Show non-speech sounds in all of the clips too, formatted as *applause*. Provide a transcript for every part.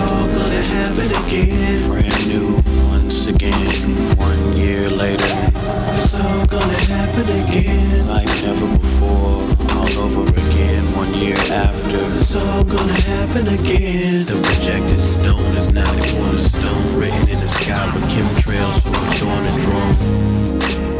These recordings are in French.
all gonna happen again. Brand new once again. One year later, It's all gonna happen again. like never before. All over again. One year after. It's all gonna happen again. The rejected stone is now the cornerstone. Written in the sky with chemtrails for a dawn and drone.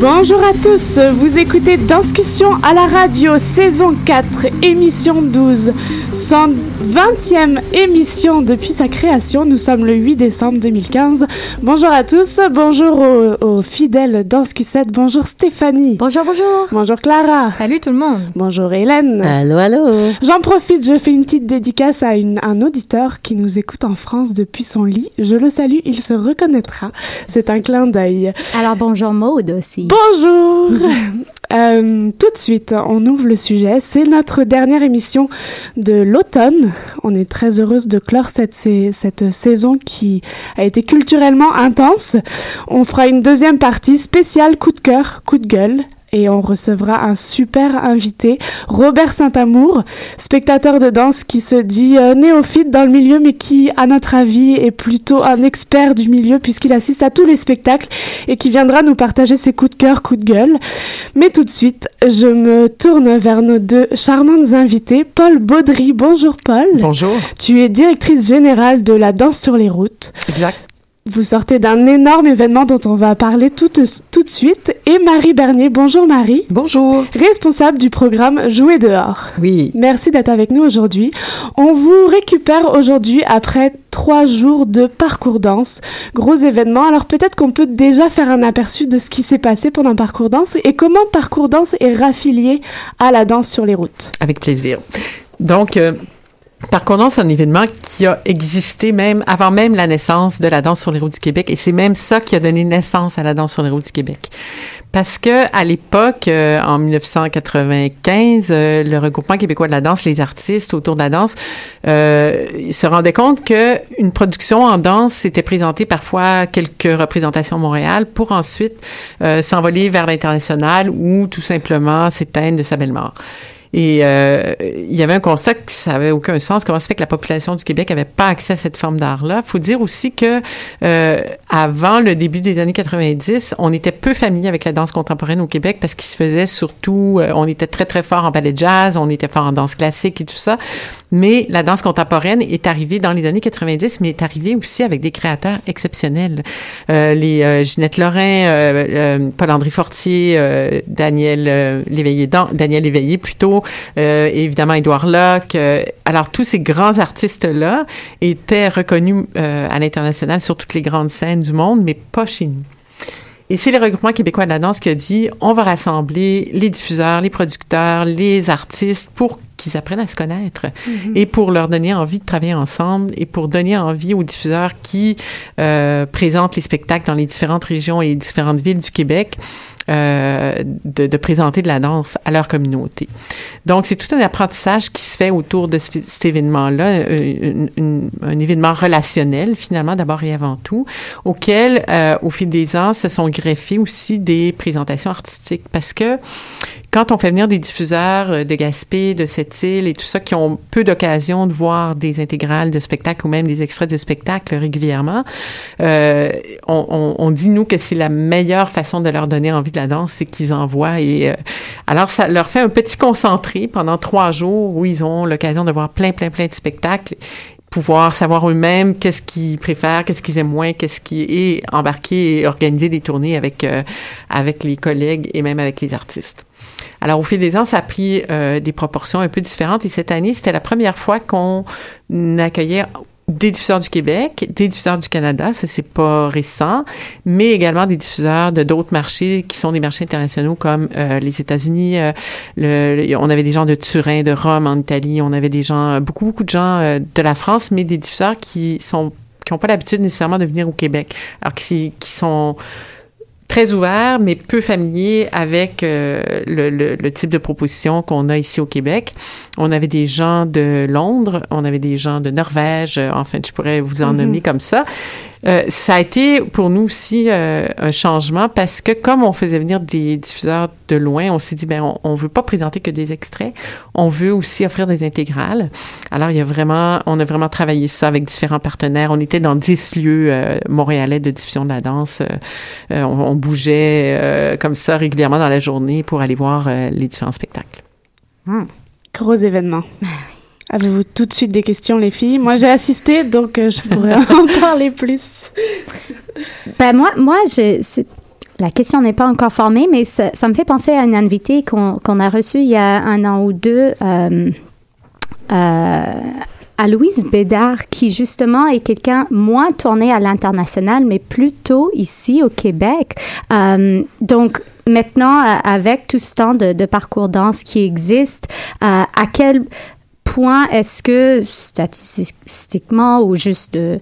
Bonjour à tous, vous écoutez Discussion à la radio, saison 4, émission 12, 120e émission depuis sa création. Nous sommes le 8 décembre 2015. Bonjour à tous, bonjour aux, aux fidèles Danscusette, bonjour Stéphanie. Bonjour, bonjour. Bonjour Clara. Salut tout le monde. Bonjour Hélène. Allô, allô. J'en profite, je fais une petite dédicace à une- un auditeur qui nous écoute en France depuis son lit. Je le salue, il se reconnaîtra. C'est un clin d'œil. Alors bonjour Maude aussi. Bonjour *laughs* Euh, Tout de suite, on ouvre le sujet. C'est notre dernière émission de l'automne. *laughs* On est très heureuse de clore cette, cette saison qui a été culturellement intense. On fera une deuxième partie spéciale coup de cœur, coup de gueule. Et on recevra un super invité, Robert Saint-Amour, spectateur de danse qui se dit euh, néophyte dans le milieu, mais qui, à notre avis, est plutôt un expert du milieu puisqu'il assiste à tous les spectacles et qui viendra nous partager ses coups de cœur, coups de gueule. Mais tout de suite, je me tourne vers nos deux charmantes invités. Paul Baudry, bonjour Paul. Bonjour. Tu es directrice générale de la danse sur les routes. Exact. Vous sortez d'un énorme événement dont on va parler tout, tout de suite. Et Marie Bernier, bonjour Marie. Bonjour. Responsable du programme Jouer dehors. Oui. Merci d'être avec nous aujourd'hui. On vous récupère aujourd'hui après trois jours de parcours danse. Gros événement. Alors peut-être qu'on peut déjà faire un aperçu de ce qui s'est passé pendant parcours danse et comment parcours danse est raffilié à la danse sur les routes. Avec plaisir. Donc, euh, Parcours danse, c'est un événement qui a existé même avant même la naissance de la danse sur les routes du Québec, et c'est même ça qui a donné naissance à la danse sur les routes du Québec. Parce que à l'époque, euh, en 1995, euh, le regroupement québécois de la danse, les artistes autour de la danse, euh, se rendaient compte que une production en danse s'était présentée parfois quelques représentations à Montréal pour ensuite euh, s'envoler vers l'international ou tout simplement s'éteindre de sa belle mort. Et euh, il y avait un constat que ça avait aucun sens. Comment se fait que la population du Québec avait pas accès à cette forme d'art-là Faut dire aussi que euh, avant le début des années 90, on était peu familier avec la danse contemporaine au Québec parce qu'il se faisait surtout, euh, on était très très fort en ballet jazz, on était fort en danse classique et tout ça. Mais la danse contemporaine est arrivée dans les années 90, mais est arrivée aussi avec des créateurs exceptionnels. Euh, les euh, Ginette Lorrain, euh, euh, Paul-André Fortier, euh, Daniel Léveillé, Dan- Daniel Léveillé plutôt, évidemment Édouard Locke. alors tous ces grands artistes-là étaient reconnus à l'international sur toutes les grandes scènes du monde, mais pas chez nous. Et c'est le regroupement québécois de la danse qui a dit on va rassembler les diffuseurs, les producteurs, les artistes pour qu'ils apprennent à se connaître Mhm. et pour leur donner envie de travailler ensemble et pour donner envie aux diffuseurs qui euh, présentent les spectacles dans les différentes régions et les différentes villes du Québec euh, de, de présenter de la danse à leur communauté. Donc, c'est tout un apprentissage qui se fait autour de ce- cet événement-là, euh, un événement relationnel, finalement, d'abord et avant tout, auquel, euh, au fil des ans, se sont greffées aussi des présentations artistiques. Parce que quand on fait venir des diffuseurs euh, de Gaspé, de Sept-Îles et tout ça, qui ont peu d'occasion de voir des intégrales de spectacles ou même des extraits de spectacles régulièrement, euh, on, on- on dit, nous, que c'est la meilleure façon de leur donner envie de la danse, c'est qu'ils en voient. Et, euh, alors, ça leur fait un petit concentré pendant trois jours où ils ont l'occasion de voir plein, plein, plein de spectacles pouvoir savoir eux-mêmes qu'est-ce qu'ils préfèrent, qu'est-ce qu'ils aiment moins, qu'est-ce qui est embarquer et organiser des tournées avec euh, avec les collègues et même avec les artistes. Alors au fil des ans, ça a pris euh, des proportions un peu différentes et cette année, c'était la première fois qu'on accueillait des diffuseurs du Québec, des diffuseurs du Canada, ça c'est pas récent, mais également des diffuseurs de d'autres marchés qui sont des marchés internationaux comme euh, les États-Unis. euh, on avait des gens de Turin, de Rome en Italie, on avait des gens, beaucoup beaucoup de gens de la France, mais des diffuseurs qui sont qui n'ont pas l'habitude nécessairement de venir au Québec, alors qui sont très ouverts, mais peu familiers avec euh, le, le- le type de proposition qu'on a ici au Québec. On avait des gens de Londres, on avait des gens de Norvège, euh, enfin, je pourrais vous en Mhm. nommer comme ça. Euh, ça a été pour nous aussi euh, un changement parce que comme on faisait venir des diffuseurs de loin, on s'est dit ben on, on veut pas présenter que des extraits, on veut aussi offrir des intégrales. Alors il y a vraiment, on a vraiment travaillé ça avec différents partenaires. On était dans 10 lieux euh, montréalais de diffusion de la danse. Euh, euh, on, on bougeait euh, comme ça régulièrement dans la journée pour aller voir euh, les différents spectacles. Gros événement. Avez-vous tout de suite des questions, les filles? Moi, j'ai assisté, donc euh, je pourrais *laughs* en parler plus. Ben moi, moi la question n'est pas encore formée, mais ça, me fait penser à une invitée qu'on a reçue il y a un an ou deux, euh, euh, à Louise Bédard, qui justement est quelqu'un moins tourné à l'international, mais plutôt ici au Québec. Euh, donc maintenant, euh, avec tout ce temps de, parcours danse qui existe, euh, à quel est-ce que statistiquement ou juste euh,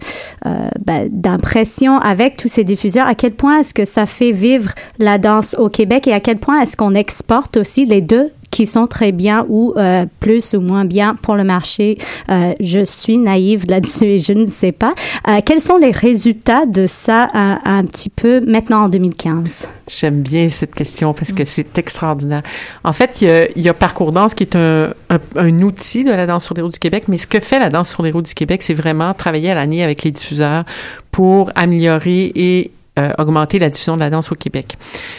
ben, d'impression avec tous ces diffuseurs, à quel point est-ce que ça fait vivre la danse au Québec et à quel point est-ce qu'on exporte aussi les deux qui sont très bien ou euh, plus ou moins bien pour le marché. Euh, je suis naïve là-dessus et je ne sais pas. Euh, quels sont les résultats de ça un, petit peu maintenant en 2015? J'aime bien cette question parce que c'est extraordinaire. En fait, il y a, il y a Parcours Danse qui est un, un, un outil de la danse sur les routes du Québec, mais ce que fait la danse sur les routes du Québec, c'est vraiment travailler à l'année avec les diffuseurs pour améliorer et euh, augmenter la diffusion de la danse au Québec.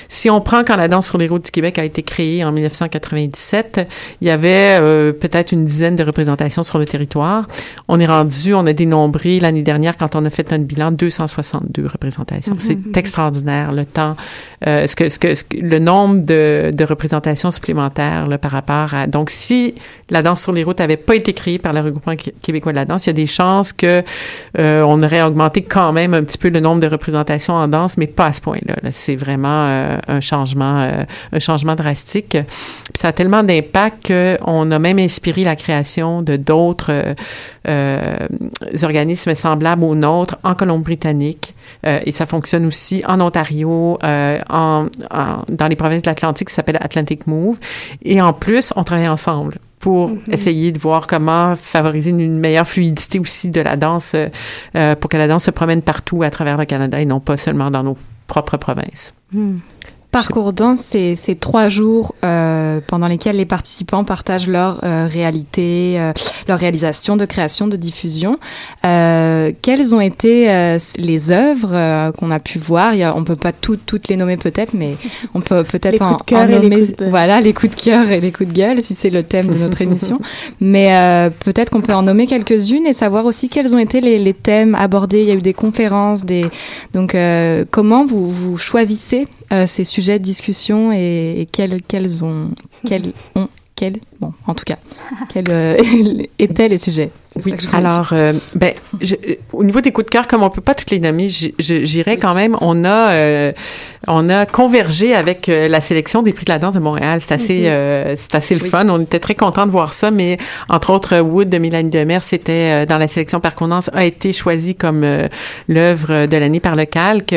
Si on prend quand la danse sur les routes du Québec a été créée en 1997, il y avait euh, peut-être une dizaine de représentations sur le territoire. On est rendu, on a dénombré l'année dernière quand on a fait notre bilan 262 représentations. Mhm. C'est extraordinaire le temps, euh, ce que, ce que, ce que- le nombre de, de représentations supplémentaires là, par rapport à. Donc, si la danse sur les routes avait pas été créée par le regroupement Qué- québécois de la danse, il y a des chances que euh, on aurait augmenté quand même un petit peu le nombre de représentations en mais pas à ce point-là. là. C'est vraiment euh, un changement, euh, un changement drastique. Ça a tellement d'impact qu'on a même inspiré la création de d'autres euh, organismes semblables aux nôtres en Colombie-Britannique. Et ça fonctionne aussi en Ontario, dans les provinces de l'Atlantique, ça s'appelle Atlantic Move. Et en plus, on travaille ensemble pour essayer de voir comment favoriser une, une meilleure fluidité aussi de la danse, euh, pour que la danse se promène partout à travers le Canada et non pas seulement dans nos propres provinces. Parcours danse, c'est trois jours euh, pendant lesquels les participants partagent leur euh, réalité, euh, leur réalisation de création, de diffusion. Euh, quelles ont été les œuvres qu'on a pu voir? Il y a, On peut pas toutes toutes les nommer peut-être, mais on peut peut-être Les en, coups de cœur en et les nommer. coups de- Voilà, les coups de cœur et les coups de gueule, si c'est le thème de notre émission. *laughs* Mais peut-être qu'on peut en nommer quelques-unes et savoir aussi quels ont été les, les thèmes abordés. Il y a eu des conférences, des donc comment vous vous choisissez ces sujets de discussion et, et quels quels ont quels ont *laughs* quel, bon, en tout cas, *laughs* quels euh, *laughs* étaient les sujets oui, alors, euh, ben, je, au niveau des coups de cœur, comme on peut pas toutes les nommer, j'irais quand même. On a, euh, on a convergé avec euh, la sélection des prix de la danse de Montréal. C'est assez, mm-hmm. c'est assez le fun. On était très contents de voir ça. Mais entre autres, Wood de Mélanie Demers, c'était dans la sélection par a été choisi comme l'œuvre de l'année par le calque.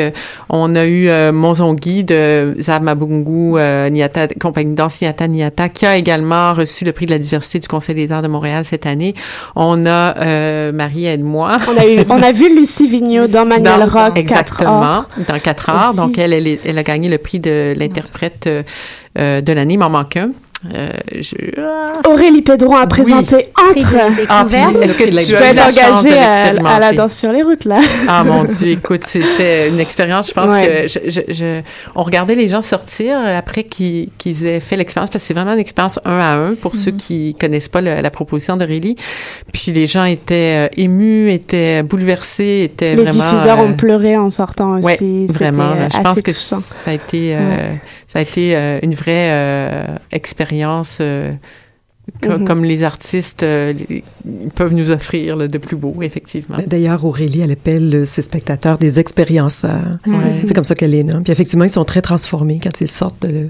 On a eu Monzongui de Zab Mabungu, Niata, compagnie danse Niata Niata, qui a également reçu le prix de la diversité du Conseil des arts de Montréal cette année. On a euh, Marie et moi. On a, eu, on a vu Lucie Vigneault dans Manuel Rock. Exactement, dans 4 heures. Donc, elle, elle, elle, a gagné le prix de l'interprète euh, de l'année. Il m'en manque un. Euh, je... Aurélie Pédron a présenté Entre. Ah, Est-ce que tu peux engagée à, la danse sur les routes, là? ah, mon Dieu, écoute, c'était une expérience. Je pense que je, je, on regardait les gens sortir après qu'ils aient fait l'expérience, parce que c'est vraiment une expérience un à un pour ceux mhm. qui connaissent pas la proposition d'Aurélie. Puis les gens étaient euh, émus, étaient bouleversés, étaient les vraiment... Les diffuseurs ont euh, pleuré en sortant aussi. Oui, vraiment. Je pense que ça a été ça a été euh, une vraie euh, expérience euh, mm-hmm. comme les artistes peuvent nous offrir de plus beau, effectivement. D'ailleurs, Aurélie, elle appelle ses spectateurs des expérienceurs. C'est comme ça qu'elle les nomme. Puis effectivement, ils sont très transformés quand ils sortent de,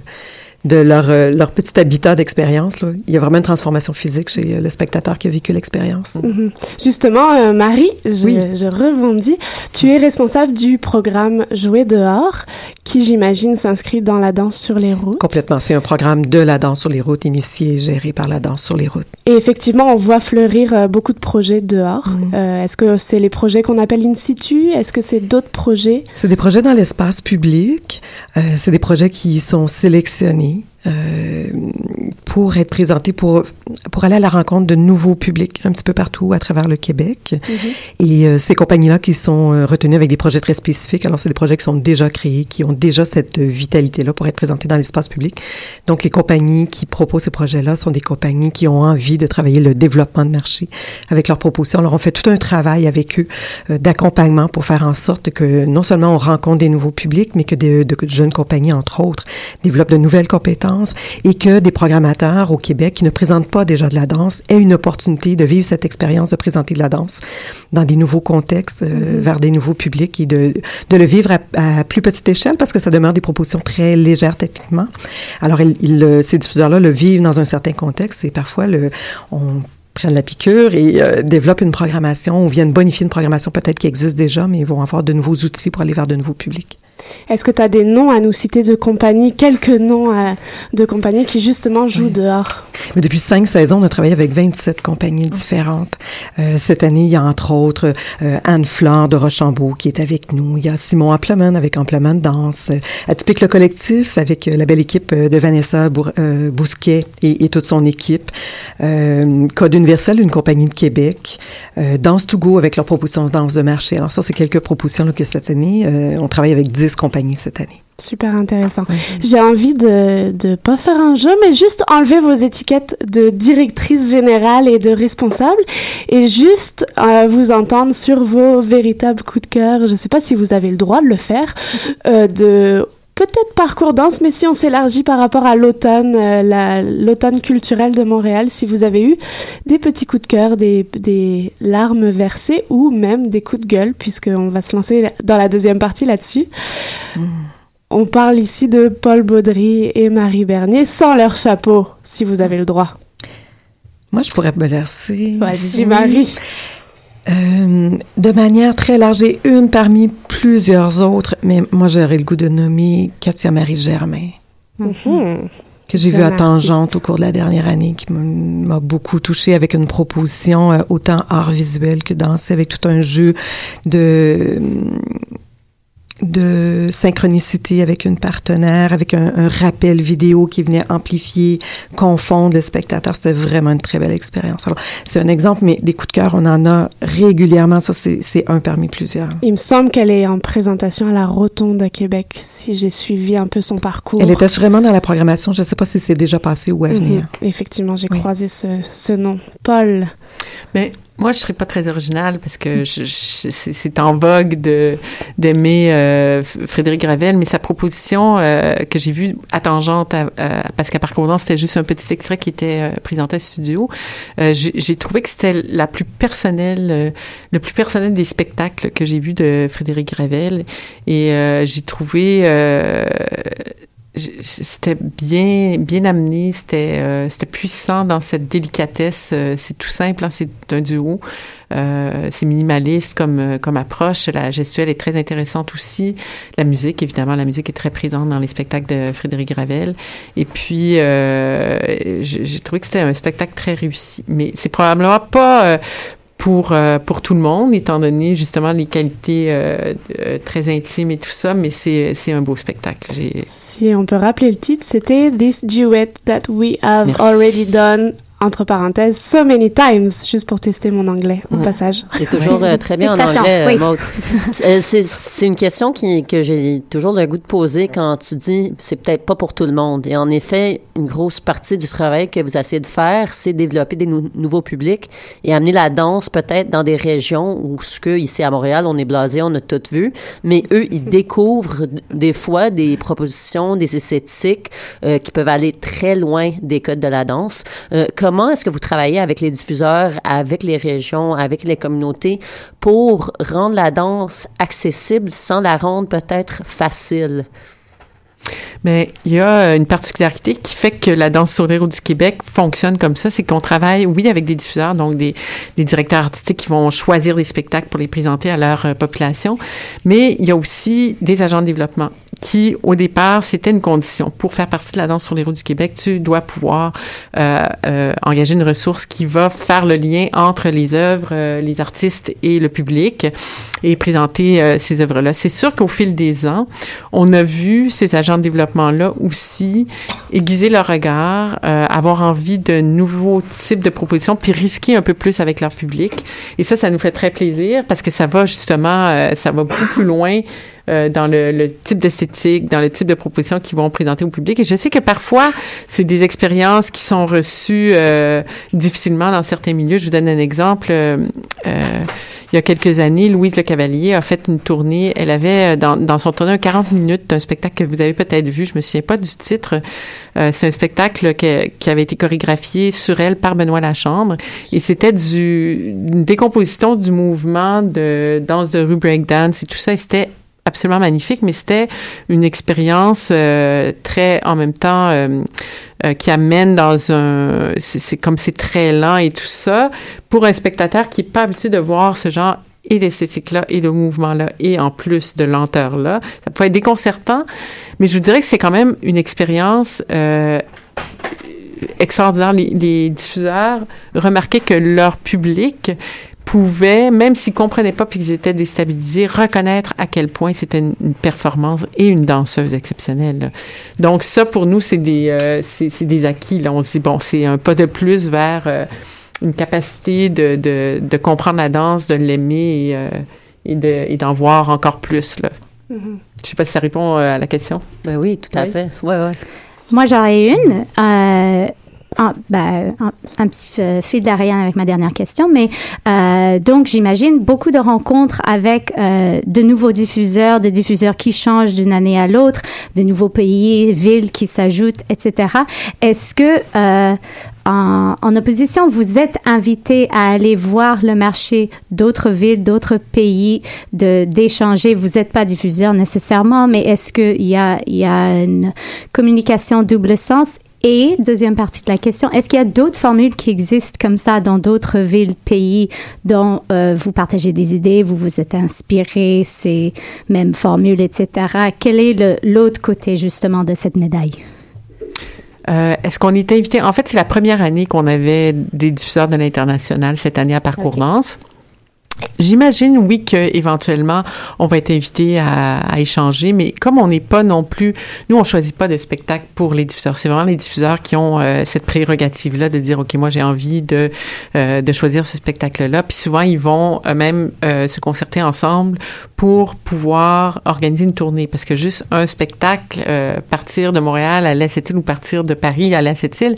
de leur, euh, leur petit habitat d'expérience. Il y a vraiment une transformation physique chez euh, le spectateur qui a vécu l'expérience. Mhm. Justement, euh, Marie, je, je rebondis. Tu es responsable du programme Jouer dehors, qui j'imagine s'inscrit dans la danse sur les routes. Complètement. C'est un programme de la danse sur les routes, initié et géré par la danse sur les routes. Et effectivement, on voit fleurir beaucoup de projets dehors. Mhm. Est-ce que c'est les projets qu'on appelle in situ? Est-ce que c'est d'autres projets? C'est des projets dans l'espace public. c'est des projets qui sont sélectionnés pour être présenté, pour, pour aller à la rencontre de nouveaux publics un petit peu partout à travers le Québec. Mm-hmm. Et euh, ces compagnies-là qui sont euh, retenues avec des projets très spécifiques, alors c'est des projets qui sont déjà créés, qui ont déjà cette vitalité-là pour être présentés dans l'espace public. Donc les compagnies qui proposent ces projets-là sont des compagnies qui ont envie de travailler le développement de marché avec leurs propositions. Alors on fait tout un travail avec eux d'accompagnement pour faire en sorte que non seulement on rencontre des nouveaux publics, mais que des, de jeunes compagnies, entre autres, développent de nouvelles compétences et que des programmateurs au Québec qui ne présentent pas déjà de la danse aient une opportunité de vivre cette expérience de présenter de la danse dans des nouveaux contextes, euh, mm-hmm. vers des nouveaux publics et de, de le vivre à, plus petite échelle parce que ça demeure des propositions très légères techniquement. Alors, il, ces diffuseurs-là le vivent dans un certain contexte et parfois le, on prennent la piqûre et euh, développent une programmation ou viennent bonifier une programmation peut-être qui existe déjà, mais ils vont avoir de nouveaux outils pour aller vers de nouveaux publics. Est-ce que tu as des noms à nous citer de compagnies, quelques noms euh, de compagnies qui justement jouent dehors? Mais depuis cinq saisons, on a travaillé avec 27 compagnies différentes. Euh, cette année, il y a entre autres euh, Anne Fleur de Rochambeau qui est avec nous. Il y a Simon Ampleman avec Ampleman Danse. Atypique le collectif avec la belle équipe de Vanessa Bousquet et, et, toute son équipe. Code Universel, une compagnie de Québec. Danse to Go avec leur proposition de danse de marché. Alors ça, c'est quelques propositions là, que cette année, on travaille avec 10 compagnie cette année. Super intéressant. J'ai envie de ne pas faire un jeu, mais juste enlever vos étiquettes de directrice générale et de responsable et juste euh, vous entendre sur vos véritables coups de cœur. Je ne sais pas si vous avez le droit de le faire, euh, de peut-être parcours danse, mais si on s'élargit par rapport à l'automne, euh, l'automne culturel de Montréal, si vous avez eu des petits coups de cœur, des, des larmes versées ou même des coups de gueule, puisqu'on va se lancer dans la deuxième partie là-dessus. Hmm. On parle ici de Paul Baudry et Marie Bernier sans leur chapeau, si vous avez le droit. Moi, je pourrais me laisser. Vas-y, Marie. Euh, de manière très large et une parmi plusieurs autres, mais moi j'aurais le goût de nommer Katia Marie Germain, mm-hmm. que j'ai vu à Tangente au cours de la dernière année, qui m'a beaucoup touchée avec une proposition euh, autant art visuel que danser, avec tout un jeu de de synchronicité avec une partenaire, avec un, rappel vidéo qui venait amplifier, confondre le spectateur. C'était vraiment une très belle expérience. Alors, c'est un exemple, mais des coups de cœur, on en a régulièrement. Ça, c'est un parmi plusieurs. Il me semble qu'elle est en présentation à la Rotonde à Québec, si j'ai suivi un peu son parcours. Elle est assurément dans la programmation. Je ne sais pas si c'est déjà passé ou à venir. Effectivement, j'ai croisé ce, ce nom. Paul. Mais Moi, je serais pas très originale parce que je, je, c'est en vogue de d'aimer euh, Frédéric Gravel, mais sa proposition euh, que j'ai vue à tangente, à, à, parce qu'à Parcours c'était juste un petit extrait qui était euh, présenté au studio. Euh, j'ai trouvé que c'était la plus personnelle, euh, le plus personnel des spectacles que j'ai vus de Frédéric Gravel, et j'ai trouvé c'était bien bien amené c'était euh, c'était puissant dans cette délicatesse euh, c'est tout simple hein, c'est un duo euh, c'est minimaliste comme comme approche la gestuelle est très intéressante aussi la musique évidemment la musique est très présente dans les spectacles de Frédéric Ravel et puis j'ai trouvé que c'était un spectacle très réussi mais c'est probablement pas pour euh, pour tout le monde, étant donné justement les qualités euh, euh, très intimes et tout ça, mais c'est c'est un beau spectacle. Si on peut rappeler le titre, c'était This Duet That We Have Already Done entre parenthèses, so many times, juste pour tester mon anglais au passage. C'est toujours euh, très bien en anglais, oui. *laughs* Euh, c'est une question qui, que j'ai toujours le goût de poser quand tu dis c'est peut-être pas pour tout le monde. Et en effet, une grosse partie du travail que vous essayez de faire, c'est développer des nouveaux publics et amener la danse peut-être dans des régions où ce que ici à Montréal, on est blasé, on a tout vu, mais eux, ils découvrent des fois des propositions, des esthétiques euh, qui peuvent aller très loin des codes de la danse. Euh, comment est-ce que vous travaillez avec les diffuseurs, avec les régions, avec les communautés pour rendre la danse accessible sans la rendre peut-être facile? Mais il y a une particularité qui fait que la danse sur les routes du Québec fonctionne comme ça, c'est qu'on travaille, oui, avec des diffuseurs, donc des, directeurs artistiques qui vont choisir des spectacles pour les présenter à leur euh, population, mais il y a aussi des agents de développement qui, au départ, c'était une condition. Pour faire partie de la danse sur les routes du Québec, tu dois pouvoir euh, euh, engager une ressource qui va faire le lien entre les œuvres, euh, les artistes et le public et présenter euh, ces œuvres-là. C'est sûr qu'au fil des ans, on a vu ces agents de développement-là aussi aiguiser leur regard, euh, avoir envie de nouveaux types de propositions, puis risquer un peu plus avec leur public. Et ça, ça nous fait très plaisir parce que ça va justement, ça va beaucoup plus loin euh, dans le, le type d'esthétique, dans le type de propositions qu'ils vont présenter au public. Et je sais que parfois, c'est des expériences qui sont reçues euh, difficilement dans certains milieux. Je vous donne un exemple. Euh, il y a quelques années, Louise Le Cavalier a fait une tournée. Elle avait dans, dans son tournée un 40 minutes d'un spectacle que vous avez peut-être vu. Je me souviens pas du titre. c'est un spectacle qui avait été chorégraphié sur elle par Benoît Lachambre. Et c'était du, une décomposition du mouvement de danse de rue breakdance et tout ça. C'était absolument magnifique, mais c'était une expérience euh, très, en même temps, euh, euh, qui amène dans un, c'est comme c'est très lent et tout ça, pour un spectateur qui est pas habitué de voir ce genre et l'esthétique-là et le mouvement-là et en plus de lenteur-là. Ça peut être déconcertant, mais je vous dirais que c'est quand même une expérience extraordinaire. Les diffuseurs remarquaient que leur public pouvaient, même s'ils comprenaient pas puis qu'ils étaient déstabilisés, reconnaître à quel point c'était une, performance et une danseuse exceptionnelle. Donc ça, pour nous, c'est des, euh, c'est, des acquis. Là. On se dit, bon, c'est un pas de plus vers euh, une capacité de, de, de, comprendre la danse, de l'aimer et, euh, et, de, et d'en voir encore plus. Là. Mm-hmm. Je sais pas si ça répond à la question. Ben oui, tout à fait. Ouais, ouais. Moi, j'en ai une. Ah, ben, un, petit fil avec ma dernière question, mais euh, donc j'imagine beaucoup de rencontres avec euh, de nouveaux diffuseurs, des diffuseurs qui changent d'une année à l'autre, de nouveaux pays, villes qui s'ajoutent, etc. Est-ce que euh, en, opposition, vous êtes invité à aller voir le marché d'autres villes, d'autres pays, d'échanger? Vous n'êtes pas diffuseur nécessairement, mais est-ce qu'il y a une communication double sens et deuxième partie de la question, est-ce qu'il y a d'autres formules qui existent comme ça dans d'autres villes, pays dont euh, vous partagez des idées, vous vous êtes inspiré ces mêmes formules, etc. Quel est l'autre côté justement de cette médaille? Euh, Est-ce qu'on était invité? En fait, c'est la première année qu'on avait des diffuseurs de l'international cette année à Parcours Danse. J'imagine, oui, que éventuellement on va être invité à, échanger, mais comme on n'est pas non plus, nous on choisit pas de spectacle pour les diffuseurs. C'est vraiment les diffuseurs qui ont euh, cette prérogative-là de dire, ok, moi j'ai envie de euh, choisir ce spectacle-là. Puis souvent ils vont eux-mêmes euh, se concerter ensemble pour pouvoir organiser une tournée, parce que juste un spectacle, partir de Montréal à l'Est-Île ou partir de Paris à l'Est-Île,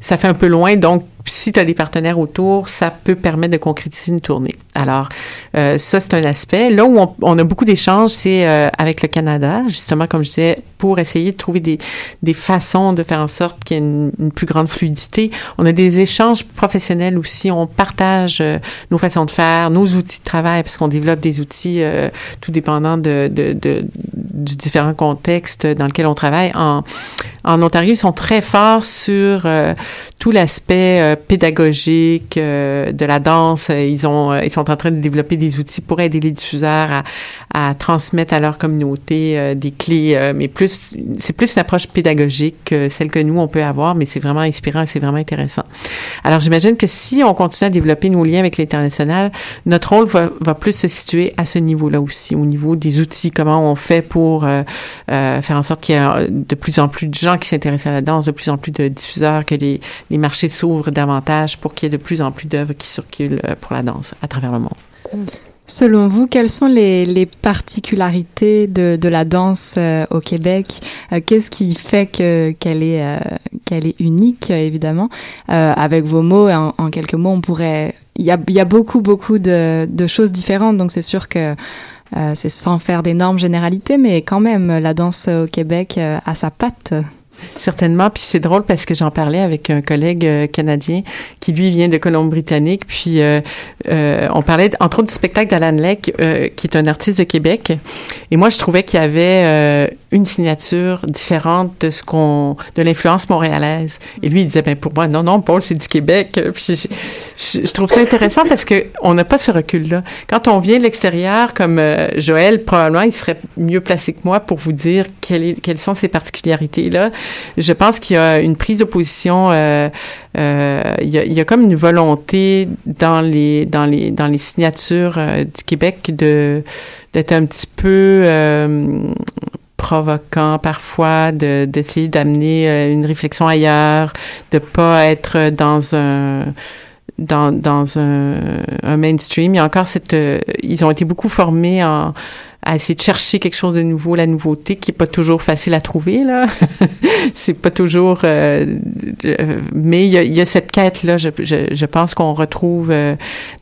ça fait un peu loin, donc si tu as des partenaires autour, ça peut permettre de concrétiser une tournée. Alors, euh, ça, c'est un aspect. Là où on, a beaucoup d'échanges, c'est euh, avec le Canada, justement, comme je disais, pour essayer de trouver des, des façons de faire en sorte qu'il y ait une, plus grande fluidité. On a des échanges professionnels aussi. On partage euh, nos façons de faire, nos outils de travail, parce qu'on développe des outils tout dépendant de, de, de, du différent contexte dans lequel on travaille. En, en Ontario, ils sont très forts sur tout l'aspect pédagogique de la danse. Ils ont, ils sont en train de développer des outils pour aider les diffuseurs à, à transmettre à leur communauté euh, des clés, euh, mais plus c'est plus une approche pédagogique que celle que nous on peut avoir, mais c'est vraiment inspirant et c'est vraiment intéressant. Alors j'imagine que si on continue à développer nos liens avec l'international, notre rôle va, plus se situer à ce niveau-là aussi, au niveau des outils, comment on fait pour euh, faire en sorte qu'il y ait de plus en plus de gens qui s'intéressent à la danse, de plus en plus de diffuseurs, que les, les marchés s'ouvrent pour qu'il y ait de plus en plus d'œuvres qui circulent pour la danse à travers le monde. Selon vous, quelles sont les, particularités de, la danse euh, au Québec? Euh, Qu'est-ce qui fait que qu'elle est euh, unique, évidemment? Avec vos mots, en, quelques mots, on pourrait. Il y a, beaucoup beaucoup de choses différentes, donc c'est sûr que c'est sans faire d'énormes généralités, mais quand même, la danse au Québec a sa patte. Certainement. Puis c'est drôle parce que j'en parlais avec un collègue euh, canadien qui, lui, vient de Colombie-Britannique. Puis euh, euh, on parlait, entre autres, du spectacle d'Alan Leck, qui est un artiste de Québec. Et moi, je trouvais qu'il y avait une signature différente de ce qu'on, de l'influence montréalaise. Et lui, il disait, ben pour moi, non, non, Paul, c'est du Québec. *laughs* Puis je, trouve ça intéressant parce que on n'a pas ce recul-là. Quand on vient de l'extérieur, comme Joël, probablement, il serait mieux placé que moi pour vous dire quelles, quelles sont ces particularités-là je pense qu'il y a une prise de position. Euh, euh, il, y a, comme une volonté dans les dans les dans les signatures euh, du Québec de d'être un petit peu provoquant parfois, de d'essayer d'amener une réflexion ailleurs, de pas être dans un dans, dans un, un mainstream. Il y a encore cette... ils ont été beaucoup formés en, à essayer de chercher quelque chose de nouveau, la nouveauté qui est pas toujours facile à trouver là. *laughs* c'est pas toujours, euh, mais il y a, y a, cette quête là. Je, je, je pense qu'on retrouve euh,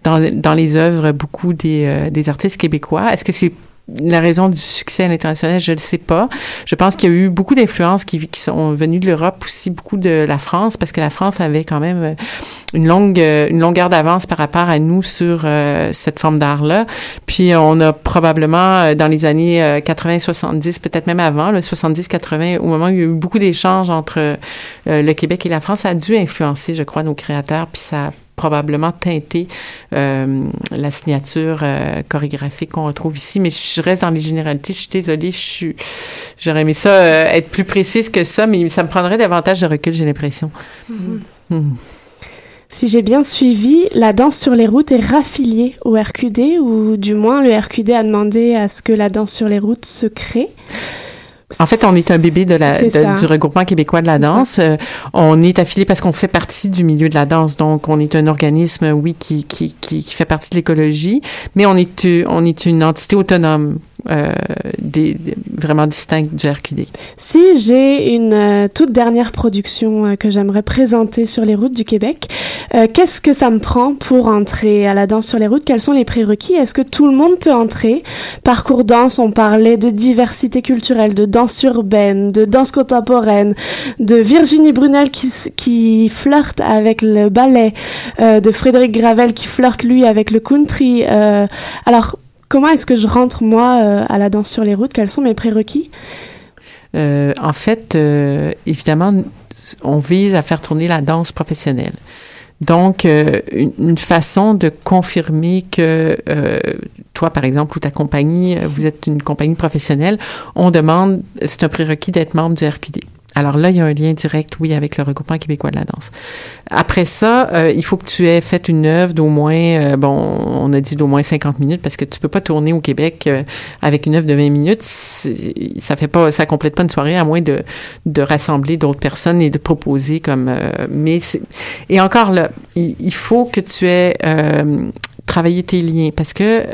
dans, dans les œuvres beaucoup des, euh, des artistes québécois. Est-ce que c'est la raison du succès à l'international, je ne sais pas. Je pense qu'il y a eu beaucoup d'influences qui, sont venues de l'Europe, aussi beaucoup de la France, parce que la France avait quand même euh, une longue euh, une longueur d'avance par rapport à nous sur euh, cette forme d'art-là. Puis on a probablement dans les années 80-70, peut-être même avant, le 70-80, au moment où il y a eu beaucoup d'échanges entre le Québec et la France, ça a dû influencer, je crois, nos créateurs, puis ça probablement teinté euh, la signature euh, chorégraphique qu'on retrouve ici. Mais je reste dans les généralités. Je suis désolée. Je suis, j'aurais aimé ça euh, être plus précise que ça, mais ça me prendrait davantage de recul, j'ai l'impression. Mm-hmm. Mm. Si j'ai bien suivi, la danse sur les routes est raffiliée au RQD, ou du moins le RQD a demandé à ce que la danse sur les routes se crée. En fait, on est un bébé de la, du regroupement québécois de la danse. Euh, on est affilié parce qu'on fait partie du milieu de la danse. Donc, on est un organisme, oui, qui, qui, qui, qui fait partie de l'écologie, mais on est, on est une entité autonome euh, des, vraiment distinctes du RQD. Si j'ai une euh, toute dernière production euh, que j'aimerais présenter sur les routes du Québec, euh, qu'est-ce que ça me prend pour entrer à la danse sur les routes? Quels sont les prérequis? Est-ce que tout le monde peut entrer? Parcours danse, on parlait de diversité culturelle, de danse urbaine, de danse contemporaine, de Virginie Brunel qui, qui flirte avec le ballet, de Frédéric Gravel qui flirte lui avec le country. alors comment est-ce que je rentre moi euh, à la danse sur les routes? Quels sont mes prérequis? Euh, En fait, euh, évidemment, on vise à faire tourner la danse professionnelle. Donc, une, façon de confirmer que toi, par exemple, ou ta compagnie, vous êtes une compagnie professionnelle, on demande, c'est un prérequis d'être membre du RQD. Alors là, il y a un lien direct, oui, avec le regroupement québécois de la danse. Après ça, euh, il faut que tu aies fait une œuvre d'au moins, euh, bon, on a dit d'au moins 50 minutes parce que tu peux pas tourner au Québec euh, avec une œuvre de 20 minutes. Ça fait pas, ça complète pas une soirée à moins de, de rassembler d'autres personnes et de proposer comme, mais et encore là, il, il, faut que tu aies travaillé tes liens parce que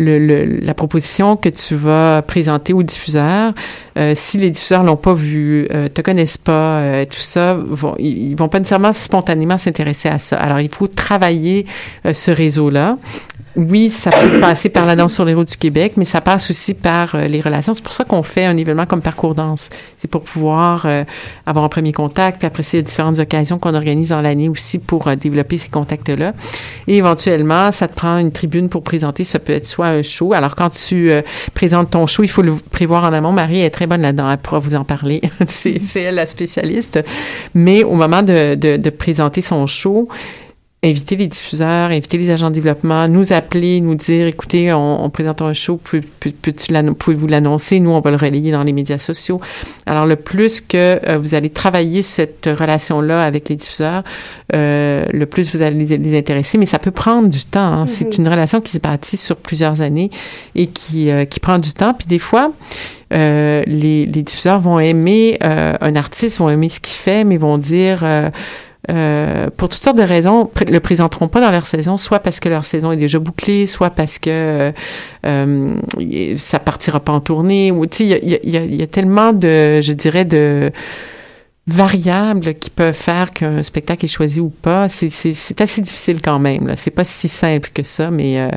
le, la proposition que tu vas présenter aux diffuseurs, euh, si les diffuseurs l'ont pas vu, euh, te connaissent pas, euh, tout ça, vont, ils, vont pas nécessairement spontanément s'intéresser à ça. Alors, il faut travailler euh, ce réseau-là oui, ça peut *coughs* passer par la danse sur les routes du Québec, mais ça passe aussi par euh, les relations. C'est pour ça qu'on fait un événement comme Parcours Danse. C'est pour pouvoir euh, avoir un premier contact, puis après, a différentes occasions qu'on organise dans l'année aussi pour euh, développer ces contacts-là. Et éventuellement, ça te prend une tribune pour présenter. Ça peut être soit un show. Alors, quand tu présentes ton show, il faut le prévoir en amont. Marie est très bonne là-dedans. Elle pourra vous en parler. *laughs* c'est elle la spécialiste. Mais au moment de, de, de présenter son show, inviter les diffuseurs, inviter les agents de développement, nous appeler, nous dire, écoutez, on, on présente un show, pouvez-vous l'annoncer? Nous, on va le relayer dans les médias sociaux. Alors, le plus que euh, vous allez travailler cette relation-là avec les diffuseurs, euh, le plus vous allez les, intéresser, mais ça peut prendre du temps. Hein. C'est mm-hmm. une relation qui se bâtit sur plusieurs années et qui, euh, qui prend du temps. Puis des fois, euh, les, les, diffuseurs vont aimer un artiste, vont aimer ce qu'il fait, mais vont dire euh, pour toutes sortes de raisons, le présenteront pas dans leur saison, soit parce que leur saison est déjà bouclée, soit parce que euh, ça partira pas en tournée. Ou tu sais, il y a, y a, tellement de, je dirais, de variables qui peuvent faire qu'un spectacle est choisi ou pas. C'est assez difficile quand même. C'est pas si simple que ça, mais euh,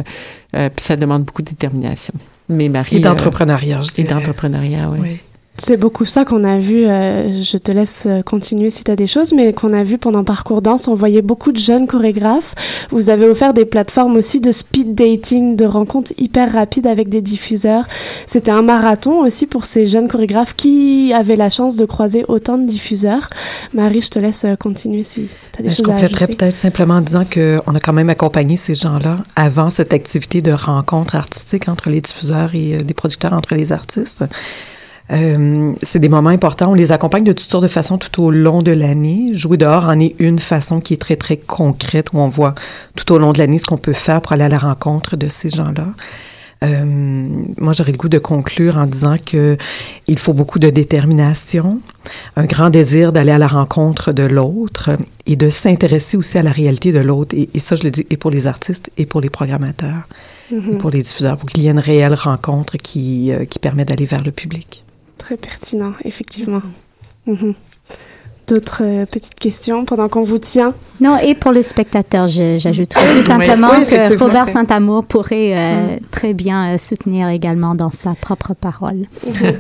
euh puis ça demande beaucoup de détermination. Mais Marie, et d'entrepreneuriat, je Et d'entrepreneuriat, oui. oui. C'est beaucoup ça qu'on a vu, euh, je te laisse euh, continuer si tu as des choses, mais qu'on a vu pendant Parcours Danse, on voyait beaucoup de jeunes chorégraphes. Vous avez offert des plateformes aussi de speed dating, de rencontres hyper rapides avec des diffuseurs. C'était un marathon aussi pour ces jeunes chorégraphes qui avaient la chance de croiser autant de diffuseurs. Marie, je te laisse euh, continuer si tu as des choses à ajouter. Je compléterais peut-être simplement en disant qu'on a quand même accompagné ces gens-là avant cette activité de rencontre artistique entre les diffuseurs et les producteurs, entre les artistes. Euh, c'est des moments importants. On les accompagne de toutes sortes de façons tout au long de l'année. Jouer dehors en est une façon qui est très, très concrète où on voit tout au long de l'année ce qu'on peut faire pour aller à la rencontre de ces gens-là. Euh, moi, j'aurais le goût de conclure en disant que il faut beaucoup de détermination, un grand désir d'aller à la rencontre de l'autre et de s'intéresser aussi à la réalité de l'autre. Et, ça, je le dis et pour les artistes et pour les programmateurs, et mm-hmm. pour les diffuseurs, pour qu'il y ait une réelle rencontre qui, euh, qui permet d'aller vers le public. Très pertinent, effectivement. Mhm. D'autres euh, petites questions pendant qu'on vous tient? Non, et pour les spectateurs, j'ajouterais tout simplement que Robert Saint-Amour pourrait euh, mm. très bien euh, soutenir également dans sa propre parole. Mhm.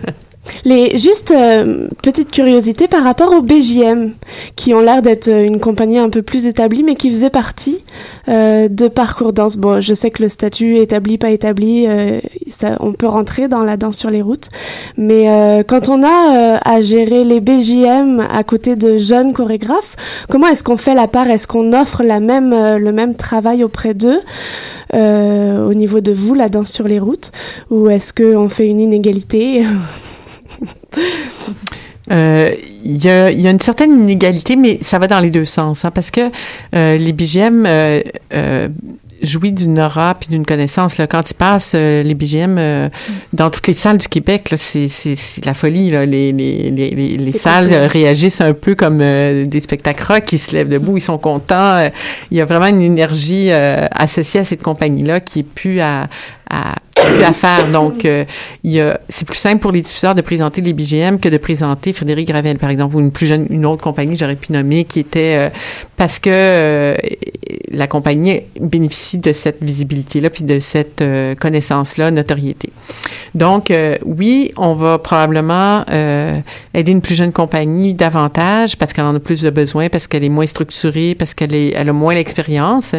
Les juste euh, petite curiosité par rapport au BJM, qui ont l'air d'être euh, une compagnie un peu plus établie, mais qui faisait partie euh, de Parcours Danse. Bon, je sais que le statut établi pas établi, euh, on peut rentrer dans la danse sur les routes, mais quand on a à gérer les BJM à côté de jeunes chorégraphes, comment est-ce qu'on fait la part? Est-ce qu'on offre la même le même travail auprès d'eux au niveau de vous, la danse sur les routes, ou est-ce qu'on fait une inégalité? *laughs* Euh, il y, a, y, a, une certaine inégalité, mais ça va dans les deux sens, hein, parce que euh, les BGM euh, euh, jouit d'une aura puis d'une connaissance. Là. Quand ils passent euh, les BGM euh, dans toutes les salles du Québec, c'est, la folie. Là. Les, les, les, les salles réagissent un peu comme euh, des spectacles rock. Ils se lèvent debout, ils sont contents. il y a vraiment une énergie associée à cette compagnie-là qui est plus à, à, Donc, il y a, c'est plus simple pour les diffuseurs de présenter les BGM que de présenter Frédéric Gravel, par exemple, ou une plus jeune, une autre compagnie, j'aurais pu nommer, qui était parce que la compagnie bénéficie de cette visibilité-là, puis de cette euh, connaissance-là, notoriété. Donc, euh, oui, on va probablement euh, aider une plus jeune compagnie davantage parce qu'elle en a plus de besoin, parce qu'elle est moins structurée, parce qu'elle est, elle a moins l'expérience.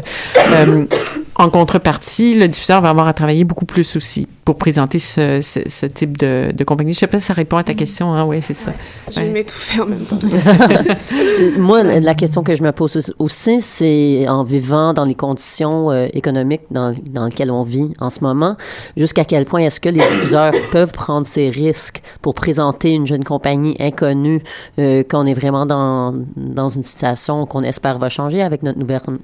En contrepartie, le diffuseur va avoir à travailler beaucoup plus aussi pour présenter ce, ce, type de, de, compagnie. Je sais pas si ça répond à ta mm. question. Hein? Oui, c'est ça. Je vais m'étouffer en même temps. *laughs* Moi, la question que je me pose aussi, c'est en vivant dans les conditions euh, économiques dans, dans lesquelles on vit en ce moment, jusqu'à quel point est-ce que les diffuseurs *coughs* peuvent prendre ces risques pour présenter une jeune compagnie inconnue, euh, qu'on est vraiment dans, dans une situation qu'on espère va changer avec notre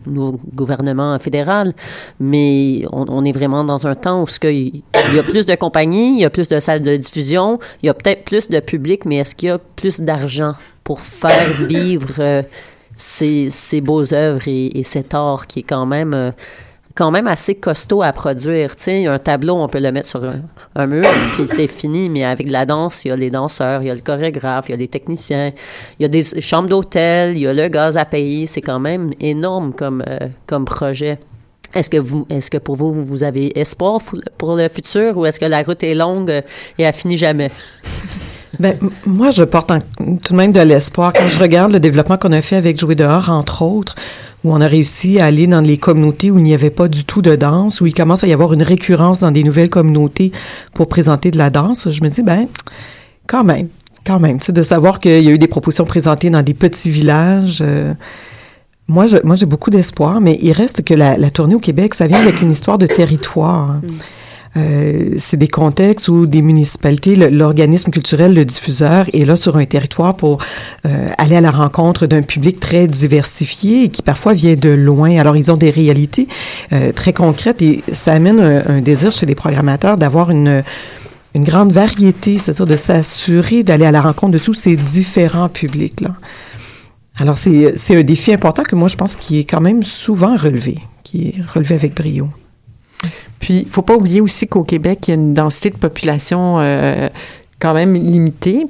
nouveau gouvernement fédéral, mais on, on, est vraiment dans un temps où ce il y a plus de compagnies, il y a plus de salles de diffusion, il y a peut-être plus de public, mais est-ce qu'il y a plus d'argent pour faire vivre euh, ces, ces beaux œuvres et, cet art qui est quand même euh, quand même assez costaud à produire. Tu sais, un tableau, on peut le mettre sur un, mur, puis c'est fini, mais avec la danse, il y a les danseurs, il y a le chorégraphe, il y a les techniciens, il y a des chambres d'hôtel, il y a le gaz à payer. C'est quand même énorme comme, euh, comme projet. Est-ce que vous, est-ce que pour vous, vous avez espoir pour le futur ou est-ce que la route est longue et elle finit jamais? *laughs* Ben, moi, je porte tout de même de l'espoir. Quand je regarde le développement qu'on a fait avec Jouer dehors, entre autres, où on a réussi à aller dans les communautés où il n'y avait pas du tout de danse, où il commence à y avoir une récurrence dans des nouvelles communautés pour présenter de la danse, je me dis, ben, quand même, quand même, tu de savoir qu'il y a eu des propositions présentées dans des petits villages. Euh, moi, je, moi, j'ai beaucoup d'espoir, mais il reste que la, la, tournée au Québec, ça vient avec une histoire de territoire. Mm. Euh, c'est des contextes où des municipalités, l'organisme culturel, le diffuseur est là sur un territoire pour euh, aller à la rencontre d'un public très diversifié et qui parfois vient de loin. Alors, ils ont des réalités euh, très concrètes et ça amène un, un désir chez les programmateurs d'avoir une une grande variété, c'est-à-dire de s'assurer d'aller à la rencontre de tous ces différents publics-là. Alors, c'est un défi important que moi, je pense qui est quand même souvent relevé, qui est relevé avec brio. Puis, il faut pas oublier aussi qu'au Québec, il y a une densité de population euh, quand même limitée.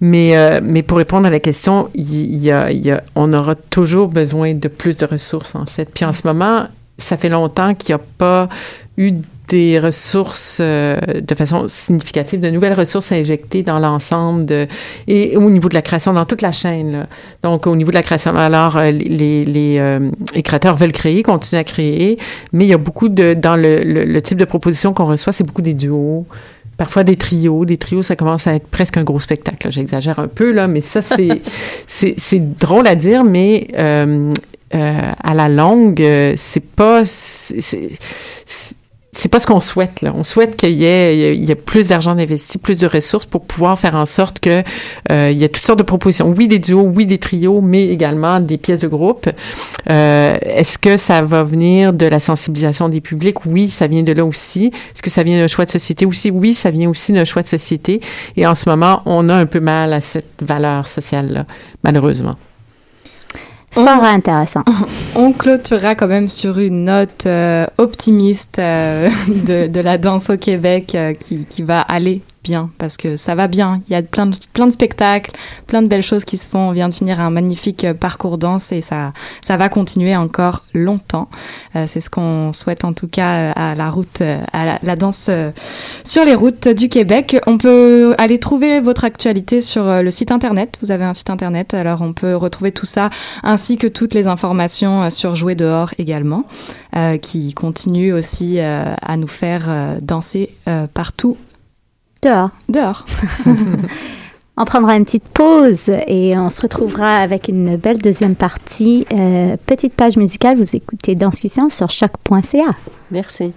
Mais, euh, mais pour répondre à la question, y a, on aura toujours besoin de plus de ressources, en fait. Puis en ce moment, ça fait longtemps qu'il n'y a pas eu des ressources euh, de façon significative, de nouvelles ressources à injecter dans l'ensemble de et au niveau de la création dans toute la chaîne. Donc au niveau de la création, alors euh, les, les, euh, les, créateurs veulent créer, continuent à créer, mais il y a beaucoup de dans le, le, type de proposition qu'on reçoit, c'est beaucoup des duos. Parfois des trios, des trios, ça commence à être presque un gros spectacle. J'exagère un peu là, mais ça c'est *laughs* c'est drôle à dire, mais euh, à la longue, c'est pas c'est c'est pas ce qu'on souhaite. Là. On souhaite qu'il y ait, y ait plus d'argent investi, plus de ressources pour pouvoir faire en sorte que euh, il y ait toutes sortes de propositions. Oui, des duos, oui, des trios, mais également des pièces de groupe. Euh, est-ce que ça va venir de la sensibilisation des publics? Oui, ça vient de là aussi. Est-ce que ça vient d'un choix de société? Aussi? Oui, ça vient aussi d'un choix de société. Et en ce moment, on a un peu mal à cette valeur sociale-là, malheureusement. Fort intéressant. *laughs* On clôturera quand même sur une note euh, optimiste euh, *laughs* de, de, la danse au Québec euh, qui, qui va aller bien parce que ça va bien. Il y a plein de, plein de spectacles, plein de belles choses qui se font. On vient de finir un magnifique euh, parcours danse et ça, ça va continuer encore longtemps. Euh, c'est ce qu'on souhaite en tout cas euh, à la route, à la, danse sur les routes du Québec. On peut aller trouver votre actualité sur le site internet. Vous avez un site internet, alors on peut retrouver tout ça ainsi que toutes les informations sur Jouer dehors également, qui continue aussi à nous faire danser partout Dehors. Dehors. *laughs* on prendra une petite pause et on se retrouvera avec une belle deuxième partie. Euh, petite page musicale, vous écoutez Danscussion sur choc.ca. Merci.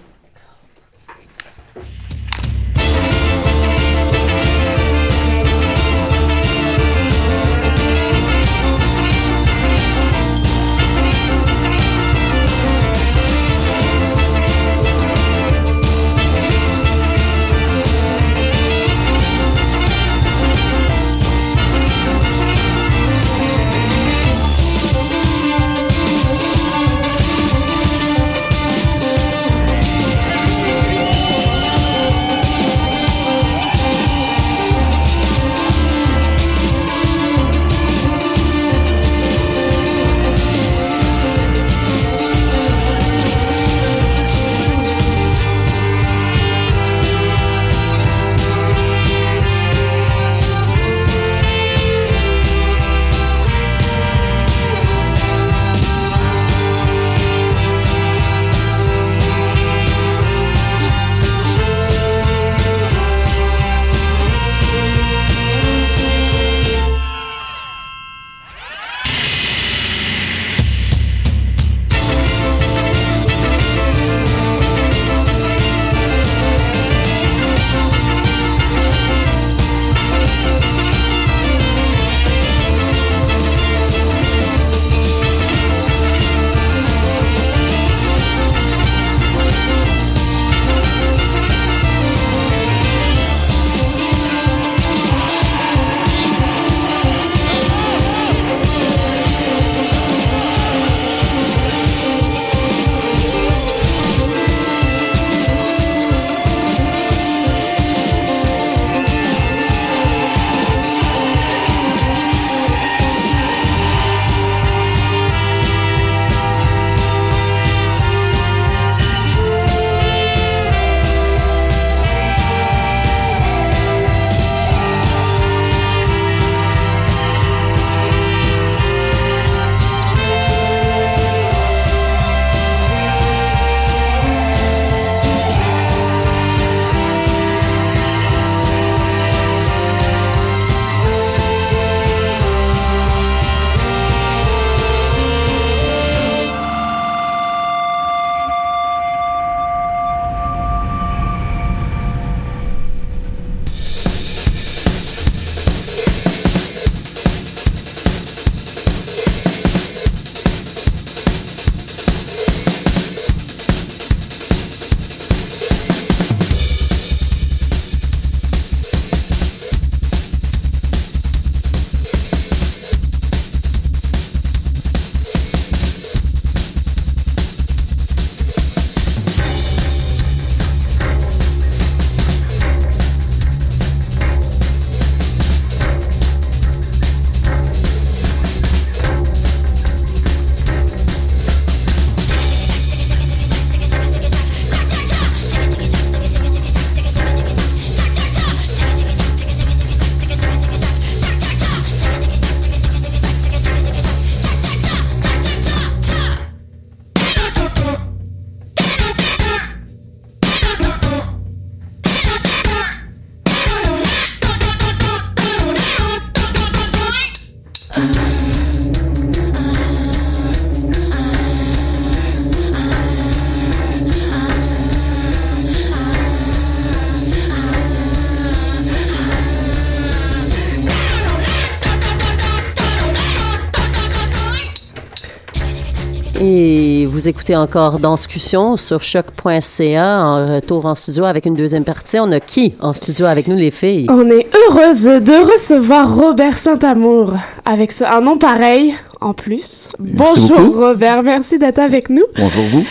Écoutez encore Danscussion sur choc.ca en retour en studio avec une deuxième partie. On a qui en studio avec nous, les filles? On est heureuse de recevoir Robert Saint-Amour avec un nom pareil en plus. Bonjour Robert, merci d'être avec nous. Bonjour vous.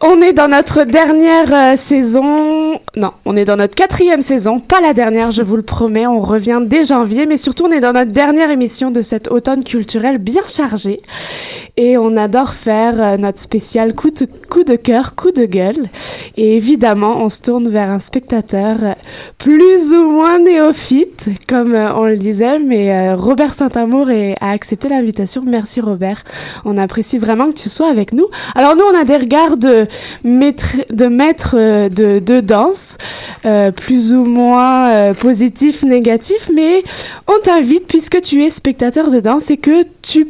On est dans notre dernière euh, saison. Non, on est dans notre quatrième saison, pas la dernière, je vous le promets. On revient dès janvier, mais surtout on est dans notre dernière émission de cet automne culturel bien chargé. Et on adore faire euh, notre spécial coup de, cœur, coup de gueule. Et évidemment, on se tourne vers un spectateur euh, plus ou moins néophyte, comme on le disait, mais Robert Saint-Amour a accepté l'invitation. Merci Robert. On apprécie vraiment que tu sois avec nous. Alors nous, on a des regards de maître, de maître euh, de, de danse, euh, plus ou moins euh, positif, négatif, mais on t'invite puisque tu es spectateur de danse et que tu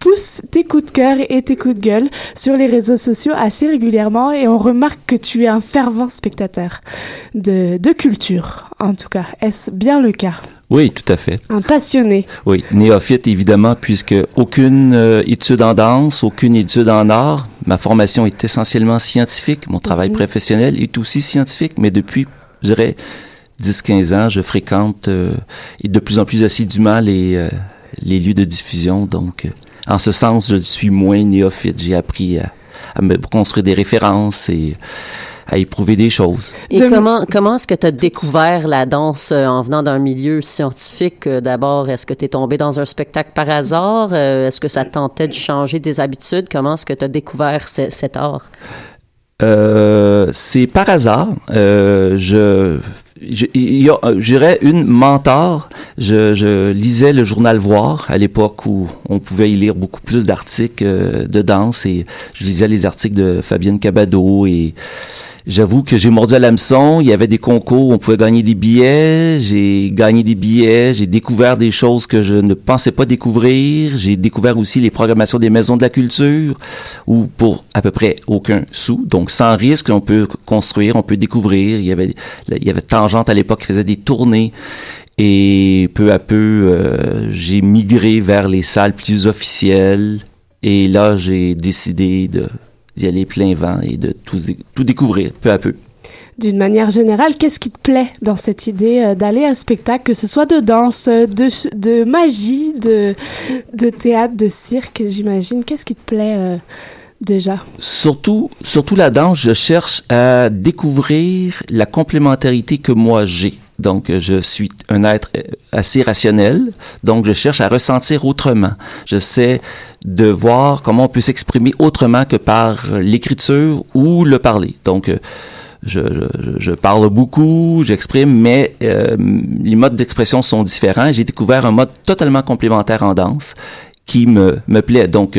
pousses tes coups de cœur et tes coups de gueule sur les réseaux sociaux assez régulièrement et on remarque que tu es un fervent spectateur de, de culture, en tout cas. Est-ce bien le cas? Oui, tout à fait. Un passionné. Oui, néophyte évidemment, puisque aucune euh, étude en danse, aucune étude en art. Ma formation est essentiellement scientifique. Mon travail mhm. professionnel est aussi scientifique, mais depuis, je dirais, 10-15 ans, je fréquente euh, et de plus en plus assidûment les, euh, les lieux de diffusion. Donc, en ce sens, je suis moins néophyte. J'ai appris à, à me construire des références et à éprouver des choses. Et comment, comment est-ce que tu as découvert la danse euh, en venant d'un milieu scientifique? Euh, d'abord, est-ce que tu es tombé dans un spectacle par hasard? Euh, est-ce que ça tentait de changer des habitudes? Comment est-ce que tu as découvert cet art? Euh, c'est par hasard. Euh, je j'irais une mentor. Je, je, lisais le journal Voir à l'époque où on pouvait y lire beaucoup plus d'articles de danse et je lisais les articles de Fabienne Cabado et J'avoue que j'ai mordu à l'hameçon. Il y avait des concours où on pouvait gagner des billets. J'ai gagné des billets. J'ai découvert des choses que je ne pensais pas découvrir. J'ai découvert aussi les programmations des maisons de la culture où pour à peu près aucun sou, donc sans risque, on peut construire, on peut découvrir. Il y avait, il y avait Tangente à l'époque qui faisait des tournées. Et peu à peu, euh, j'ai migré vers les salles plus officielles. Et là, j'ai décidé de d'y aller plein vent et de tout, tout découvrir peu à peu. D'une manière générale, qu'est-ce qui te plaît dans cette idée euh, d'aller à un spectacle, que ce soit de danse, de, de magie, de, de théâtre, de cirque, j'imagine? Qu'est-ce qui te plaît euh, déjà? Surtout, surtout la danse, je cherche à découvrir la complémentarité que moi j'ai. Donc, je suis un être euh, assez rationnel, donc je cherche à ressentir autrement. Je sais de voir comment on peut s'exprimer autrement que par l'écriture ou le parler. Donc, euh, je, je, je parle beaucoup, j'exprime, mais euh, les modes d'expression sont différents. J'ai découvert un mode totalement complémentaire en danse qui me, me plaît. Donc,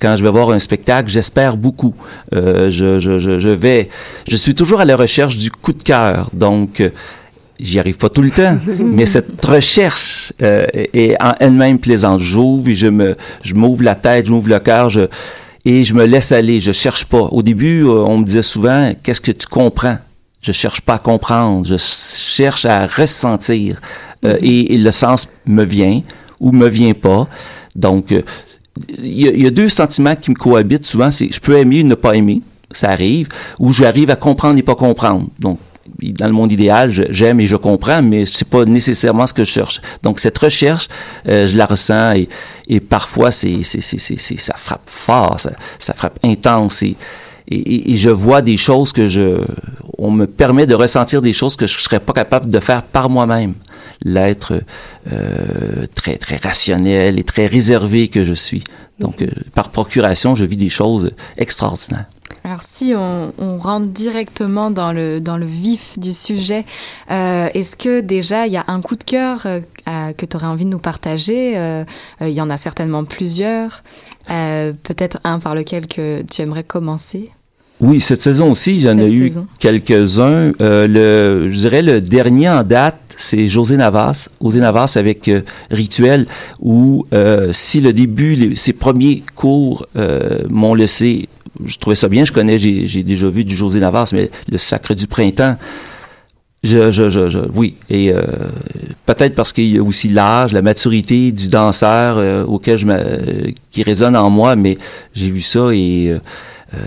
quand je vais voir un spectacle, j'espère beaucoup. Euh, je, je, je, vais, je suis toujours à la recherche du coup de cœur. Donc, j'y arrive pas tout le temps, *laughs* mais cette recherche euh, est en elle-même plaisante. J'ouvre et je me, je m'ouvre la tête, je m'ouvre le cœur, je, et je me laisse aller. Je cherche pas. Au début, euh, on me disait souvent, qu'est-ce que tu comprends? Je cherche pas à comprendre, je cherche à ressentir. Euh, et, le sens me vient ou me vient pas. Donc, il y, y, a deux sentiments qui me cohabitent souvent. C'est je peux aimer ou ne pas aimer, ça arrive, ou j'arrive à comprendre et pas comprendre. Donc, dans le monde idéal, j'aime et je comprends, mais c'est pas nécessairement ce que je cherche. Donc cette recherche, euh, je la ressens et, et parfois c'est c'est c'est c'est ça frappe fort, ça, ça frappe intense et, et, et je vois des choses que je, on me permet de ressentir des choses que je serais pas capable de faire par moi-même. L'être euh, très très rationnel et très réservé que je suis. Donc euh, par procuration, je vis des choses extraordinaires. Alors si on, on, rentre directement dans le, dans le vif du sujet, euh, est-ce que déjà il y a un coup de cœur euh, que tu aurais envie de nous partager? Euh, Il y en a certainement plusieurs. Peut-être un par lequel que tu aimerais commencer? Oui, cette saison aussi, j'en ai eu quelques-uns. le, je dirais le dernier en date, c'est José Navas. José Navas avec Rituel, où si le début, les, ses premiers cours m'ont laissé je trouvais ça bien. Je connais, j'ai déjà vu du José Navas, mais le Sacre du Printemps, Je, je, je, je, oui. Et euh, peut-être parce qu'il y a aussi l'âge, la maturité du danseur euh, auquel je me, qui résonne en moi, mais j'ai vu ça et euh,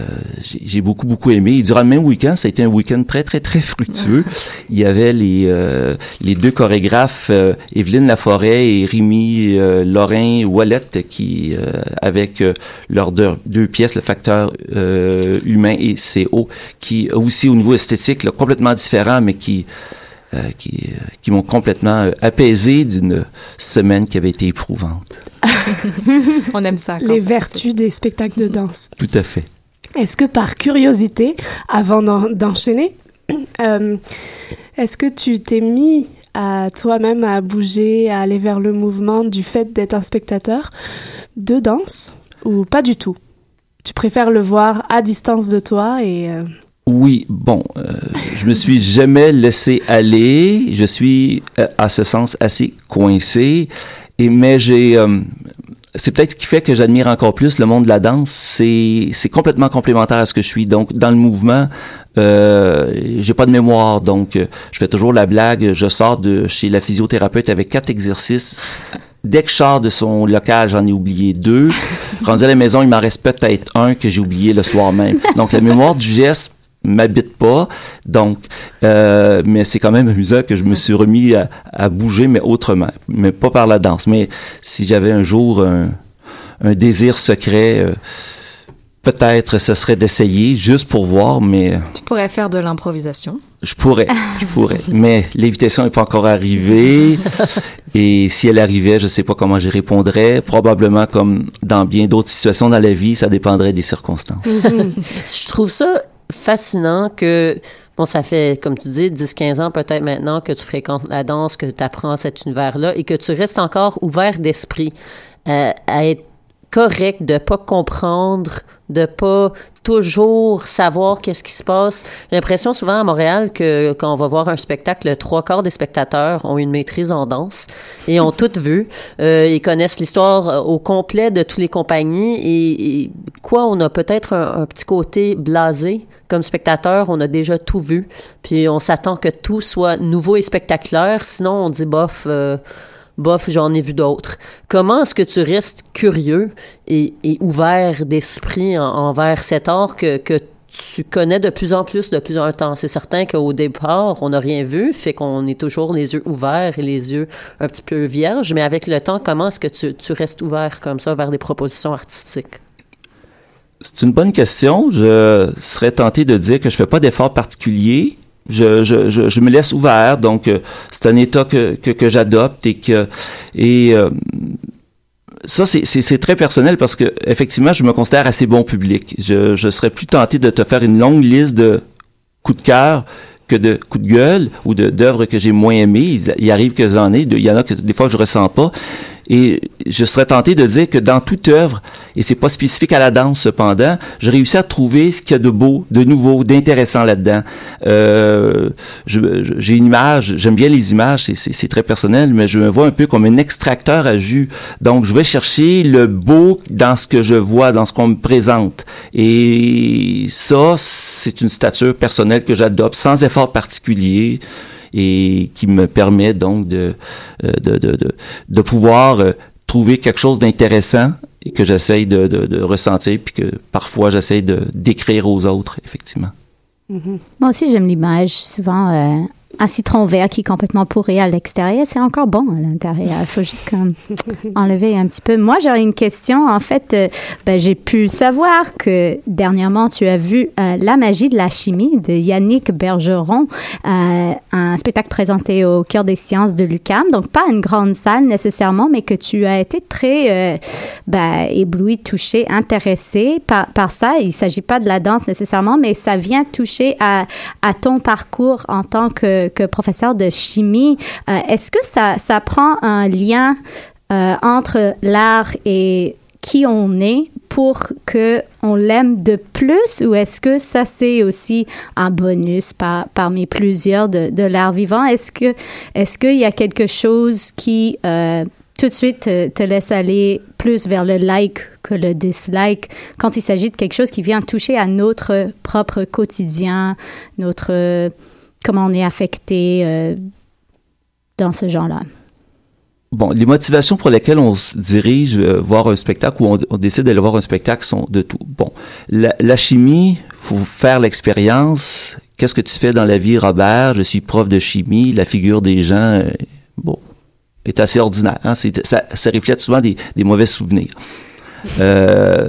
j'ai beaucoup, beaucoup aimé. Et durant le même week-end, ça a été un week-end très, très, très fructueux. *laughs* Il y avait les, euh, les deux chorégraphes, euh, Evelyne Laforêt et Rémi euh, Lorrain Wallet, qui, avec leurs deux, deux, pièces, le facteur humain et CO, qui aussi au niveau esthétique, là, complètement différent, mais qui... Qui, qui m'ont complètement apaisé d'une semaine qui avait été éprouvante. *laughs* On aime ça. Les vertus des spectacles de danse. Tout à fait. Est-ce que par curiosité, avant d'enchaîner, *clears throat* euh, est-ce que tu t'es mis à toi-même à bouger, à aller vers le mouvement du fait d'être un spectateur de danse ou pas du tout? Tu préfères le voir à distance de toi et... Euh... Oui, bon, euh, je me suis jamais laissé aller. Je suis, à ce sens, assez coincé. Mais j'ai, c'est peut-être ce qui fait que j'admire encore plus le monde de la danse. C'est c'est complètement complémentaire à ce que je suis. Donc dans le mouvement, euh, j'ai pas de mémoire, donc euh, je fais toujours la blague. Je sors de chez la physiothérapeute avec quatre exercices. Dès que je sors de son local, j'en ai oublié deux. *laughs* Rendu à la maison, il m'en reste peut-être un que j'ai oublié le soir même. Donc la mémoire du geste m'habite pas. Donc, euh, mais c'est quand même amusant que je me suis remis à, à, bouger, mais autrement, mais pas par la danse. Mais si j'avais un jour un, un désir secret, euh, peut-être ce serait d'essayer juste pour voir, mais... Tu pourrais faire de l'improvisation. Je pourrais, je pourrais. *laughs* mais l'invitation n'est pas encore arrivée. Et si elle arrivait, je sais pas comment j'y répondrais. Probablement comme dans bien d'autres situations dans la vie, ça dépendrait des circonstances. *laughs* je trouve ça fascinant que, bon, ça fait, comme tu dis, 10-15 ans peut-être maintenant que tu fréquentes la danse, que tu apprends cet univers-là et que tu restes encore ouvert d'esprit euh, à être correct, de pas comprendre, de pas toujours savoir qu'est-ce qui se passe. J'ai l'impression souvent à Montréal que quand on va voir un spectacle, trois quarts des spectateurs ont une maîtrise en danse et ont tout vu. Euh, ils connaissent l'histoire au complet de toutes les compagnies et, quoi, on a peut-être un, un, petit côté blasé comme spectateur, on a déjà tout vu, puis on s'attend que tout soit nouveau et spectaculaire. Sinon, on dit bof. Euh, bof, j'en ai vu d'autres. Comment est-ce que tu restes curieux et, ouvert d'esprit en, envers cet art que, tu connais de plus en plus depuis un temps? C'est certain qu'au départ, on n'a rien vu, fait qu'on est toujours les yeux ouverts et les yeux un petit peu vierges, mais avec le temps, comment est-ce que tu, tu restes ouvert comme ça vers des propositions artistiques? C'est une bonne question. Je serais tenté de dire que je fais pas d'effort particulier. Je, je, je, je, me laisse ouvert, donc euh, c'est un état que, que, que j'adopte et que et euh, ça c'est très personnel parce que effectivement je me considère assez bon public. Je, je serais plus tenté de te faire une longue liste de coups de cœur que de coups de gueule ou d'œuvres que j'ai moins aimées. Il, il arrive que j'en ai, il y en a que des fois que je ressens pas. Et je serais tenté de dire que dans toute œuvre, et c'est pas spécifique à la danse cependant, j'ai réussi à trouver ce qu'il y a de beau, de nouveau, d'intéressant là-dedans. Euh, j'ai une image, j'aime bien les images, c'est très personnel, mais je me vois un peu comme un extracteur à jus. Donc, je vais chercher le beau dans ce que je vois, dans ce qu'on me présente. Et ça, c'est une stature personnelle que j'adopte sans effort particulier et qui me permet donc de, de, de, de, de pouvoir trouver quelque chose d'intéressant et que j'essaye de, de, de, ressentir puis que parfois j'essaye de décrire aux autres, effectivement. Mm -hmm. Moi aussi, j'aime l'image. Souvent, euh, un citron vert qui est complètement pourri à l'extérieur, c'est encore bon à l'intérieur. Il faut juste comme *laughs* enlever un petit peu. Moi, j'aurais une question. En fait, euh, ben, j'ai pu savoir que dernièrement, tu as vu euh, La magie de la chimie de Yannick Bergeron, euh, un spectacle présenté au cœur des sciences de l'UCAM. Donc, pas une grande salle nécessairement, mais que tu as été très ben, ébloui, touché, intéressé par, par ça. Il ne s'agit pas de la danse nécessairement, mais ça vient toucher à, à ton parcours en tant que que professeur de chimie. Euh, Est-ce que ça, ça prend un lien euh, entre l'art et qui on est pour que on l'aime de plus? Ou est-ce que ça c'est aussi un bonus par, parmi plusieurs de, de l'art vivant? Est-ce que est-ce qu'il y a quelque chose qui euh, tout de suite te, te, laisse aller plus vers le like que le dislike quand il s'agit de quelque chose qui vient toucher à notre propre quotidien notre comment on est affecté dans ce genre-là. Bon, les motivations pour lesquelles on se dirige voir un spectacle ou on, décide d'aller voir un spectacle sont de tout. Bon, la, la chimie, faut faire l'expérience. Qu'est-ce que tu fais dans la vie, Robert? Je suis prof de chimie. La figure des gens, bon, est assez ordinaire. Hein? Ça, ça, reflète souvent des, des mauvais souvenirs. Euh,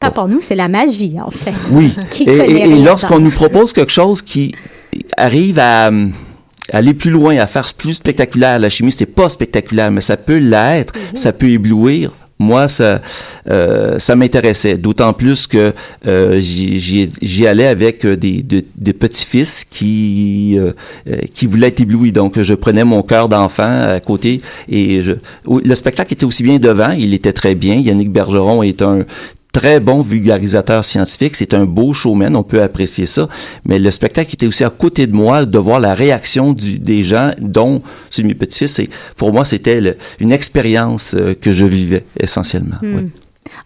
Pas pour nous, c'est la magie, en fait. Oui. *laughs* et, et, lorsqu'on nous propose quelque chose qui arrive à, aller plus loin, à faire plus spectaculaire, la chimie, c'est pas spectaculaire, mais ça peut l'être, mm-hmm. ça peut éblouir moi, ça, euh, ça m'intéressait. D'autant plus que euh, j'y allais avec euh, des, des, petits-fils qui euh, euh, qui voulaient être éblouis. Donc, je prenais mon cœur d'enfant à côté et je, le spectacle était aussi bien devant. Il était très bien. Yannick Bergeron est un très bon vulgarisateur scientifique. C'est un beau showman, on peut apprécier ça. Mais le spectacle était aussi à côté de moi, de voir la réaction du, des gens, dont celui de mes petits-fils. Pour moi, c'était une expérience euh, que je vivais essentiellement. Hmm.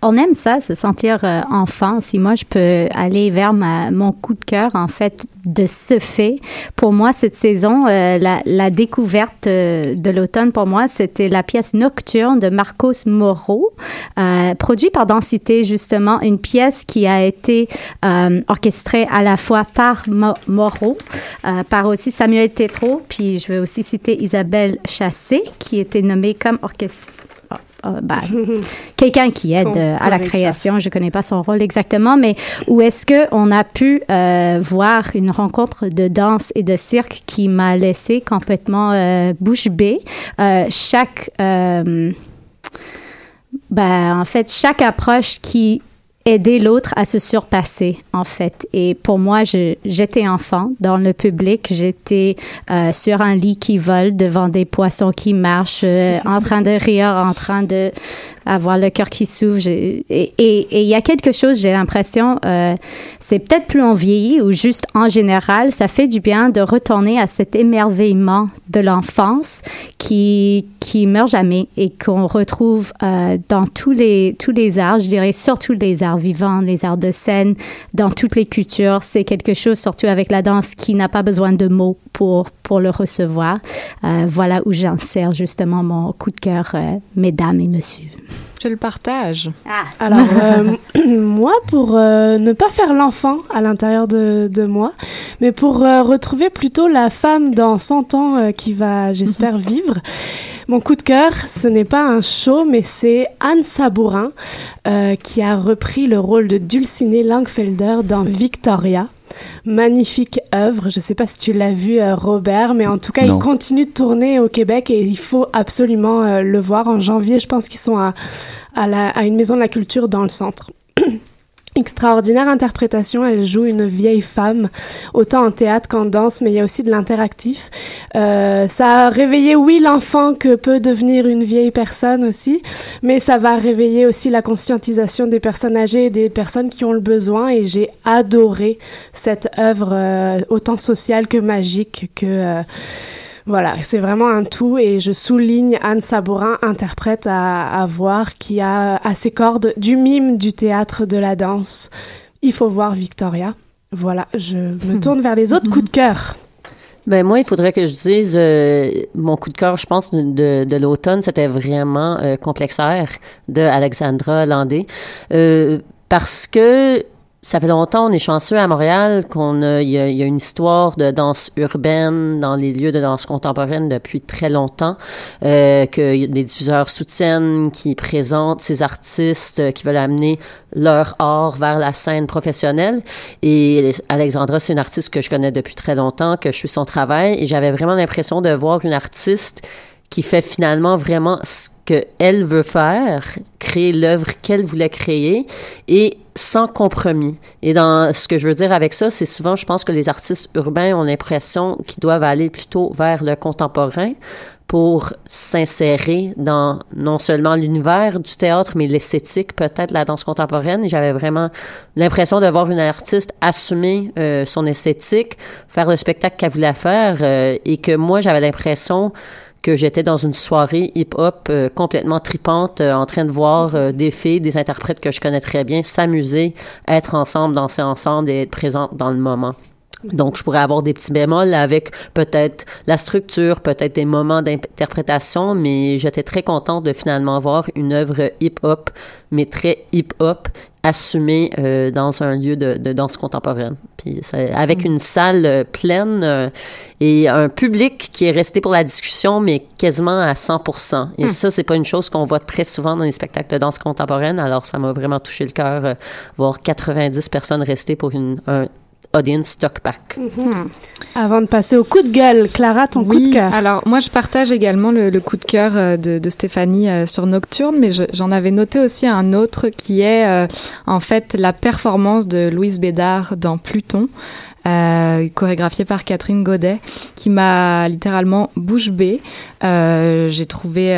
On aime ça, se sentir euh, enfant. Si moi, je peux aller vers mon coup de cœur, en fait, de ce fait, pour moi, cette saison, euh, la, découverte euh, de l'automne, pour moi, c'était la pièce Nocturne de Marcos Moreau, produit par Densité, justement, une pièce qui a été orchestrée à la fois par Moreau, par aussi Samuel Tétro, puis je vais aussi citer Isabelle Chassé, qui était nommée comme orchestre euh, ben, *laughs* quelqu'un qui aide euh, à la création. Je ne connais pas son rôle exactement, mais où est-ce que on a pu euh, voir une rencontre de danse et de cirque qui m'a laissé complètement bouche bée? chaque ben, en fait, chaque approche qui aider l'autre à se surpasser, en fait. Et pour moi, j'étais enfant dans le public, j'étais euh, sur un lit qui vole devant des poissons qui marchent, euh, en train de rire, en train de avoir le cœur qui s'ouvre. Et il y a quelque chose, j'ai l'impression, euh, c'est peut-être plus en vieillit ou juste en général, ça fait du bien de retourner à cet émerveillement de l'enfance qui qui meurt jamais et qu'on retrouve euh, dans tous les tous les arts, je dirais surtout les arts vivants, les arts de scène, dans toutes les cultures. C'est quelque chose, surtout avec la danse, qui n'a pas besoin de mots pour pour le recevoir. Euh, voilà où j'insère justement mon coup de cœur, euh, mesdames et messieurs. Je le partage. Ah. Alors, *laughs* euh, *clears throat* moi, pour ne pas faire l'enfant à l'intérieur de, de, moi, mais pour retrouver plutôt la femme dans 100 ans qui va, j'espère, vivre, mon coup de cœur, ce n'est pas un show, mais c'est Anne Sabourin qui a repris le rôle de Dulcinée Langfelder dans Victoria. Magnifique œuvre. Je ne sais pas si tu l'as vu, euh, Robert, mais en tout cas, il continue de tourner au Québec et il faut absolument euh, le voir. En janvier, je pense qu'ils sont à, à une maison de la culture dans le centre. *clears throat* extraordinaire interprétation. Elle joue une vieille femme, autant en théâtre qu'en danse, mais il y a aussi de l'interactif. Euh, ça a réveillé, oui, l'enfant que peut devenir une vieille personne aussi, mais ça va réveiller aussi la conscientisation des personnes âgées et des personnes qui ont le besoin. Et j'ai adoré cette œuvre, euh, autant sociale que magique que... Euh, voilà, c'est vraiment un tout et je souligne Anne Sabourin, interprète à, voir, qui a à ses cordes du mime, du théâtre, de la danse. Il faut voir Victoria. Voilà, je me hmm. tourne vers les autres coups de cœur. Ben moi, il faudrait que je dise euh, mon coup de cœur, je pense, de, de l'automne, c'était vraiment euh, Complexaire de Alexandra Landé. Euh, parce que ça fait longtemps, on est chanceux à Montréal qu'on a, il y a, une histoire de danse urbaine dans les lieux de danse contemporaine depuis très longtemps, euh, que des diffuseurs soutiennent, qui présentent ces artistes euh, qui veulent amener leur art vers la scène professionnelle. Et Alexandra, c'est une artiste que je connais depuis très longtemps, que je suis son travail, et j'avais vraiment l'impression de voir une artiste qui fait finalement vraiment ce qu'elle veut faire, créer l'œuvre qu'elle voulait créer et sans compromis. Et dans ce que je veux dire avec ça, c'est souvent, je pense que les artistes urbains ont l'impression qu'ils doivent aller plutôt vers le contemporain pour s'insérer dans non seulement l'univers du théâtre, mais l'esthétique, peut-être la danse contemporaine. Et j'avais vraiment l'impression de voir une artiste assumer euh, son esthétique, faire le spectacle qu'elle voulait faire, euh, et que moi, j'avais l'impression que j'étais dans une soirée hip-hop euh, complètement tripante, euh, en train de voir euh, des filles, des interprètes que je connais très bien, s'amuser, être ensemble, danser ensemble et être présente dans le moment. Donc, je pourrais avoir des petits bémols avec peut-être la structure, peut-être des moments d'interprétation, mais j'étais très contente de finalement voir une œuvre hip-hop, mais très hip-hop, assumée euh, dans un lieu de, de danse contemporaine. Puis avec mm. une salle euh, pleine euh, et un public qui est resté pour la discussion, mais quasiment à 100% Et mm. ça, c'est pas une chose qu'on voit très souvent dans les spectacles de danse contemporaine. Alors, ça m'a vraiment touché le cœur, voir 90 personnes rester pour une, un, Audience Talkback. Mhm. Avant de passer au coup de gueule, Clara, ton coup de cœur. Alors moi, je partage également le, coup de cœur euh, de, Stéphanie euh, sur Nocturne, mais j'en avais noté aussi un autre qui est euh, en fait la performance de Louise Bédard dans Pluton. Euh, chorégraphiée par Catherine Godet, qui m'a littéralement bouche bée. j'ai trouvé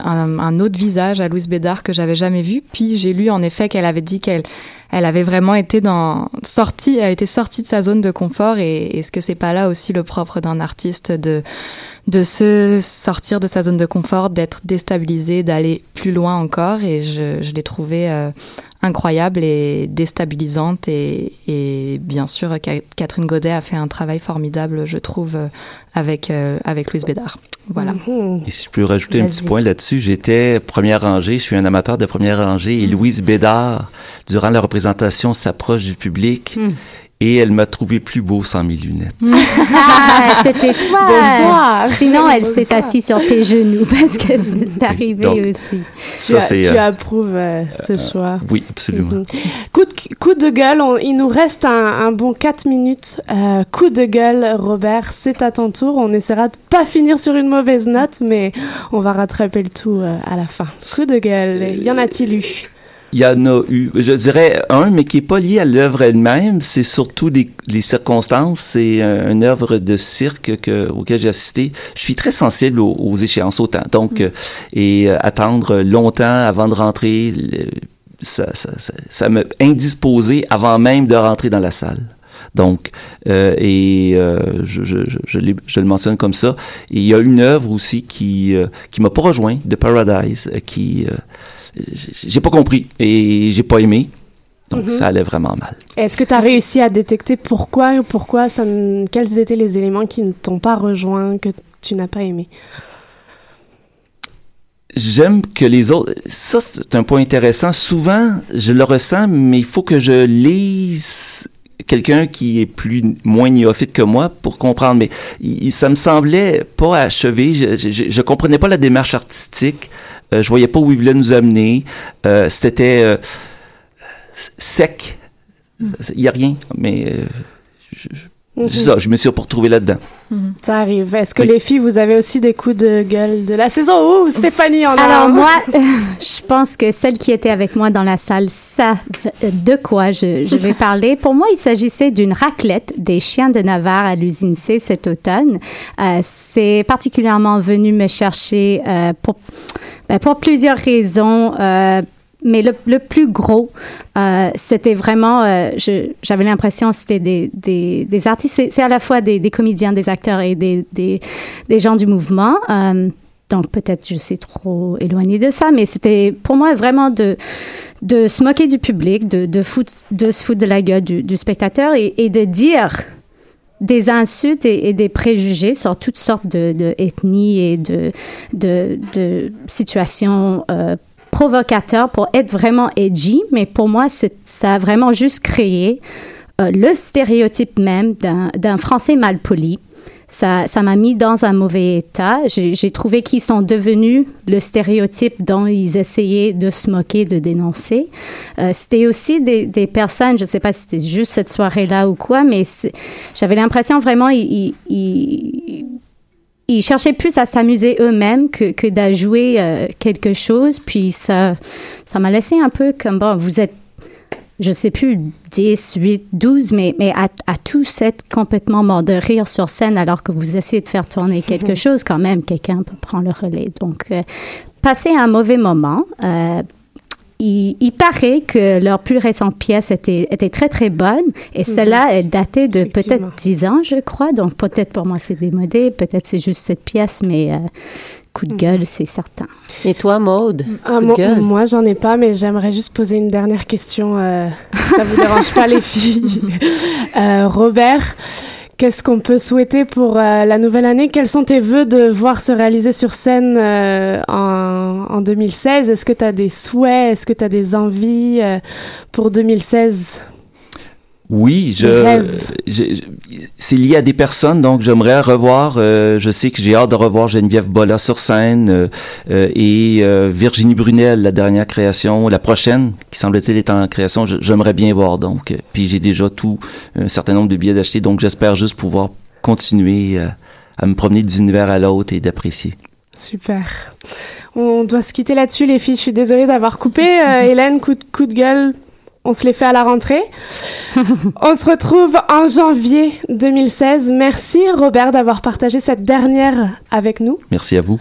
un, un, autre visage à Louise Bédard que j'avais jamais vu. Puis j'ai lu en effet qu'elle avait dit qu'elle elle avait vraiment été dans sortie, elle était sortie de sa zone de confort et est-ce que c'est pas là aussi le propre d'un artiste de de se sortir de sa zone de confort, d'être déstabilisé, d'aller plus loin encore? Et je, je l'ai trouvé euh, incroyable et déstabilisante et, et bien sûr Catherine Godet a fait un travail formidable je trouve euh, avec euh, avec Louise Bédard. Voilà. Mhm. Et si je peux rajouter un petit point là-dessus, j'étais première rangée, je suis un amateur de première rangée, et mhm. Louise Bédard, durant la représentation, s'approche du public. Mhm et elle m'a trouvé plus beau sans mes lunettes. *laughs* Ah, c'était toi. Bonsoir. Sinon, elle s'est assise sur tes genoux *laughs* parce que c'est arrivé aussi. Tu, tu euh, approuves euh, ce euh, choix. Oui, absolument. Mhm. coup, de, coup de gueule, il nous reste un, bon 4 minutes. coup de gueule, Robert, c'est à ton tour. On essaiera de pas finir sur une mauvaise note, mais on va rattraper le tout à la fin. Coup de gueule, y en a-t-il eu? Il y en a eu, je dirais un, mais qui est pas lié à l'œuvre elle-même. C'est surtout les, les circonstances. C'est une œuvre de cirque que, auquel j'ai assisté. Je suis très sensible aux, échéances autant. Donc, mm. euh, et euh, attendre longtemps avant de rentrer, ça, ça, ça, ça me indisposé avant même de rentrer dans la salle. Donc, euh, et euh, je, je, je, je, le mentionne comme ça. Et il y a une œuvre aussi qui euh, qui m'a pas rejoint, de Paradise, qui j'ai pas compris et j'ai pas aimé. Donc, mhm. ça allait vraiment mal. Est-ce que tu as réussi à détecter pourquoi, pourquoi ça, quels étaient les éléments qui ne t'ont pas rejoint, que tu n'as pas aimé? J'aime que les autres. Ça, c'est un point intéressant. Souvent, je le ressens, mais il faut que je lise quelqu'un qui est plus moins néophyte que moi pour comprendre. Mais ça me semblait pas achevé. Je, je, je comprenais pas la démarche artistique. Euh, je voyais pas où il voulait nous amener. Euh, C'était euh, sec. Il y a rien, mais euh, je, Mhm. ça, je me suis retrouvé là-dedans. Mhm. Ça arrive. Est-ce que les filles, vous avez aussi des coups de gueule de la saison? Ouh, Stéphanie en a Alors moi, *laughs* *laughs* je pense que celle qui était avec moi dans la salle savent de quoi je, je vais *laughs* parler. Pour moi, il s'agissait d'une raclette des chiens de Navarre à l'usine C cet automne. Euh, c'est particulièrement venu me chercher euh, pour, ben, pour plusieurs raisons. Euh, mais le, plus gros, euh, c'était vraiment, euh, j'avais l'impression c'était des, des, artistes, c'est à la fois des, comédiens, des acteurs et des, des, gens du mouvement. Donc peut-être je suis trop éloignée de ça, mais c'était pour moi vraiment de de se moquer du public, de de, se foutre de la gueule du, spectateur et, de dire des insultes et, des préjugés sur toutes sortes de, ethnies et de, de, situations euh, provocateur pour être vraiment edgy, mais pour moi, ça a vraiment juste créé euh, le stéréotype même d'un Français mal poli. Ça, ça m'a mis dans un mauvais état. J'ai trouvé qu'ils sont devenus le stéréotype dont ils essayaient de se moquer, de dénoncer. Euh, c'était aussi des, personnes, je ne sais pas si c'était juste cette soirée-là ou quoi, mais j'avais l'impression vraiment, ils, ils, ils cherchaient plus à s'amuser eux-mêmes que, que d'ajouer euh, quelque chose. Puis ça, ça m'a laissé un peu comme, bon, vous êtes, je sais plus, 10, 8, 12, mais, mais à, à tous être complètement mort de rire sur scène alors que vous essayez de faire tourner quelque *laughs* chose, quand même, quelqu'un peut prendre le relais. Donc, euh, passer un mauvais moment. Euh, il, paraît que leur plus récente pièce était, était très, très bonne. Et mhm. celle-là, elle datait de peut-être 10 ans, je crois. Donc, peut-être pour moi, c'est démodé. Peut-être c'est juste cette pièce, mais euh, coup de mhm. gueule, c'est certain. Et toi, Maude? Ah, moi, j'en ai pas, mais j'aimerais juste poser une dernière question. Euh, ça vous dérange pas, les filles? *laughs* Euh, Robert, Qu'est-ce qu'on peut souhaiter pour euh, la nouvelle année? Quels sont tes vœux de voir se réaliser sur scène euh, en, en, 2016 Est-ce que tu as des souhaits? Est-ce que tu as des envies euh, pour 2016 oui, je, c'est lié à des personnes, donc j'aimerais revoir. Euh, je sais que j'ai hâte de revoir Geneviève Bolla sur scène euh, euh, et Virginie Brunel, la dernière création, la prochaine qui semble-t-il est en création. J'aimerais bien voir donc. Puis j'ai déjà tout un certain nombre de billets d'acheter, donc j'espère juste pouvoir continuer à me promener d'univers à l'autre et d'apprécier. Super. On doit se quitter là-dessus, les filles. Je suis désolée d'avoir coupé. Hélène, coup de, coup de gueule on se les fait à la rentrée. *laughs* on se retrouve en janvier 2016. Merci Robert d'avoir partagé cette dernière avec nous. Merci à vous.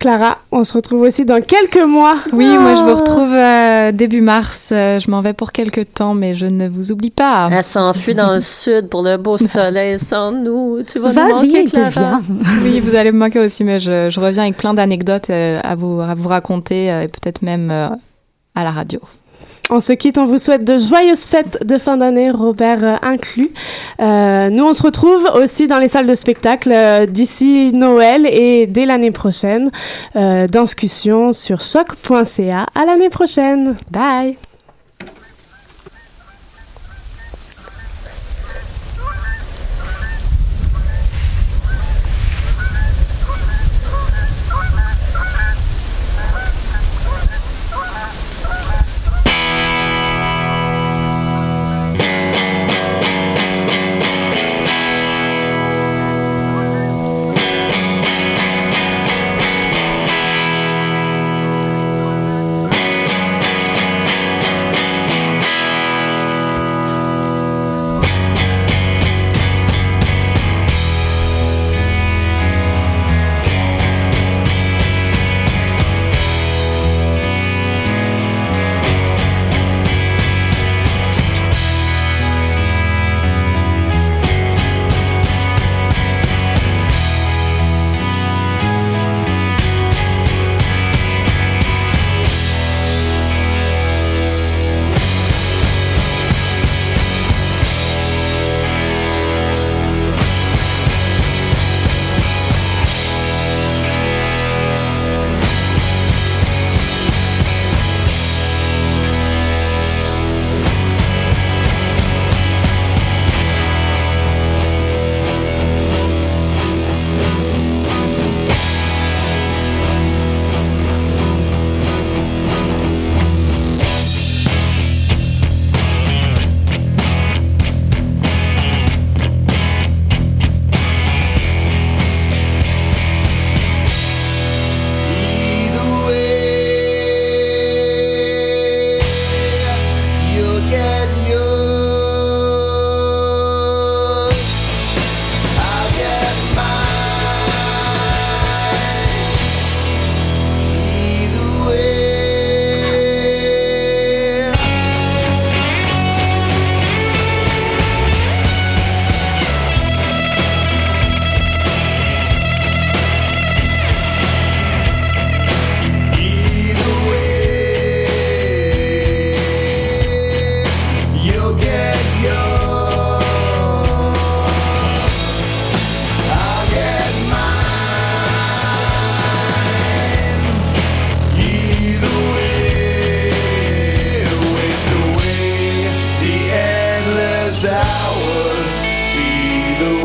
Clara, on se retrouve aussi dans quelques mois. Oui, moi je vous oh. retrouve euh, début mars. Euh, je m'en vais pour quelques temps, mais je ne vous oublie pas. Elle s'enfuit dans le sud pour le beau soleil sans nous. Tu vas nous manquer, Clara. *laughs* Oui, vous allez me manquer aussi, mais je, reviens avec plein d'anecdotes euh, à, vous, à vous raconter et peut-être même à la radio. On se quitte, on vous souhaite de joyeuses fêtes de fin d'année, Robert euh, inclus. Euh, nous, on se retrouve aussi dans les salles de spectacle euh, d'ici Noël et dès l'année prochaine. Euh, discussion sur choc.ca. À l'année prochaine. Bye.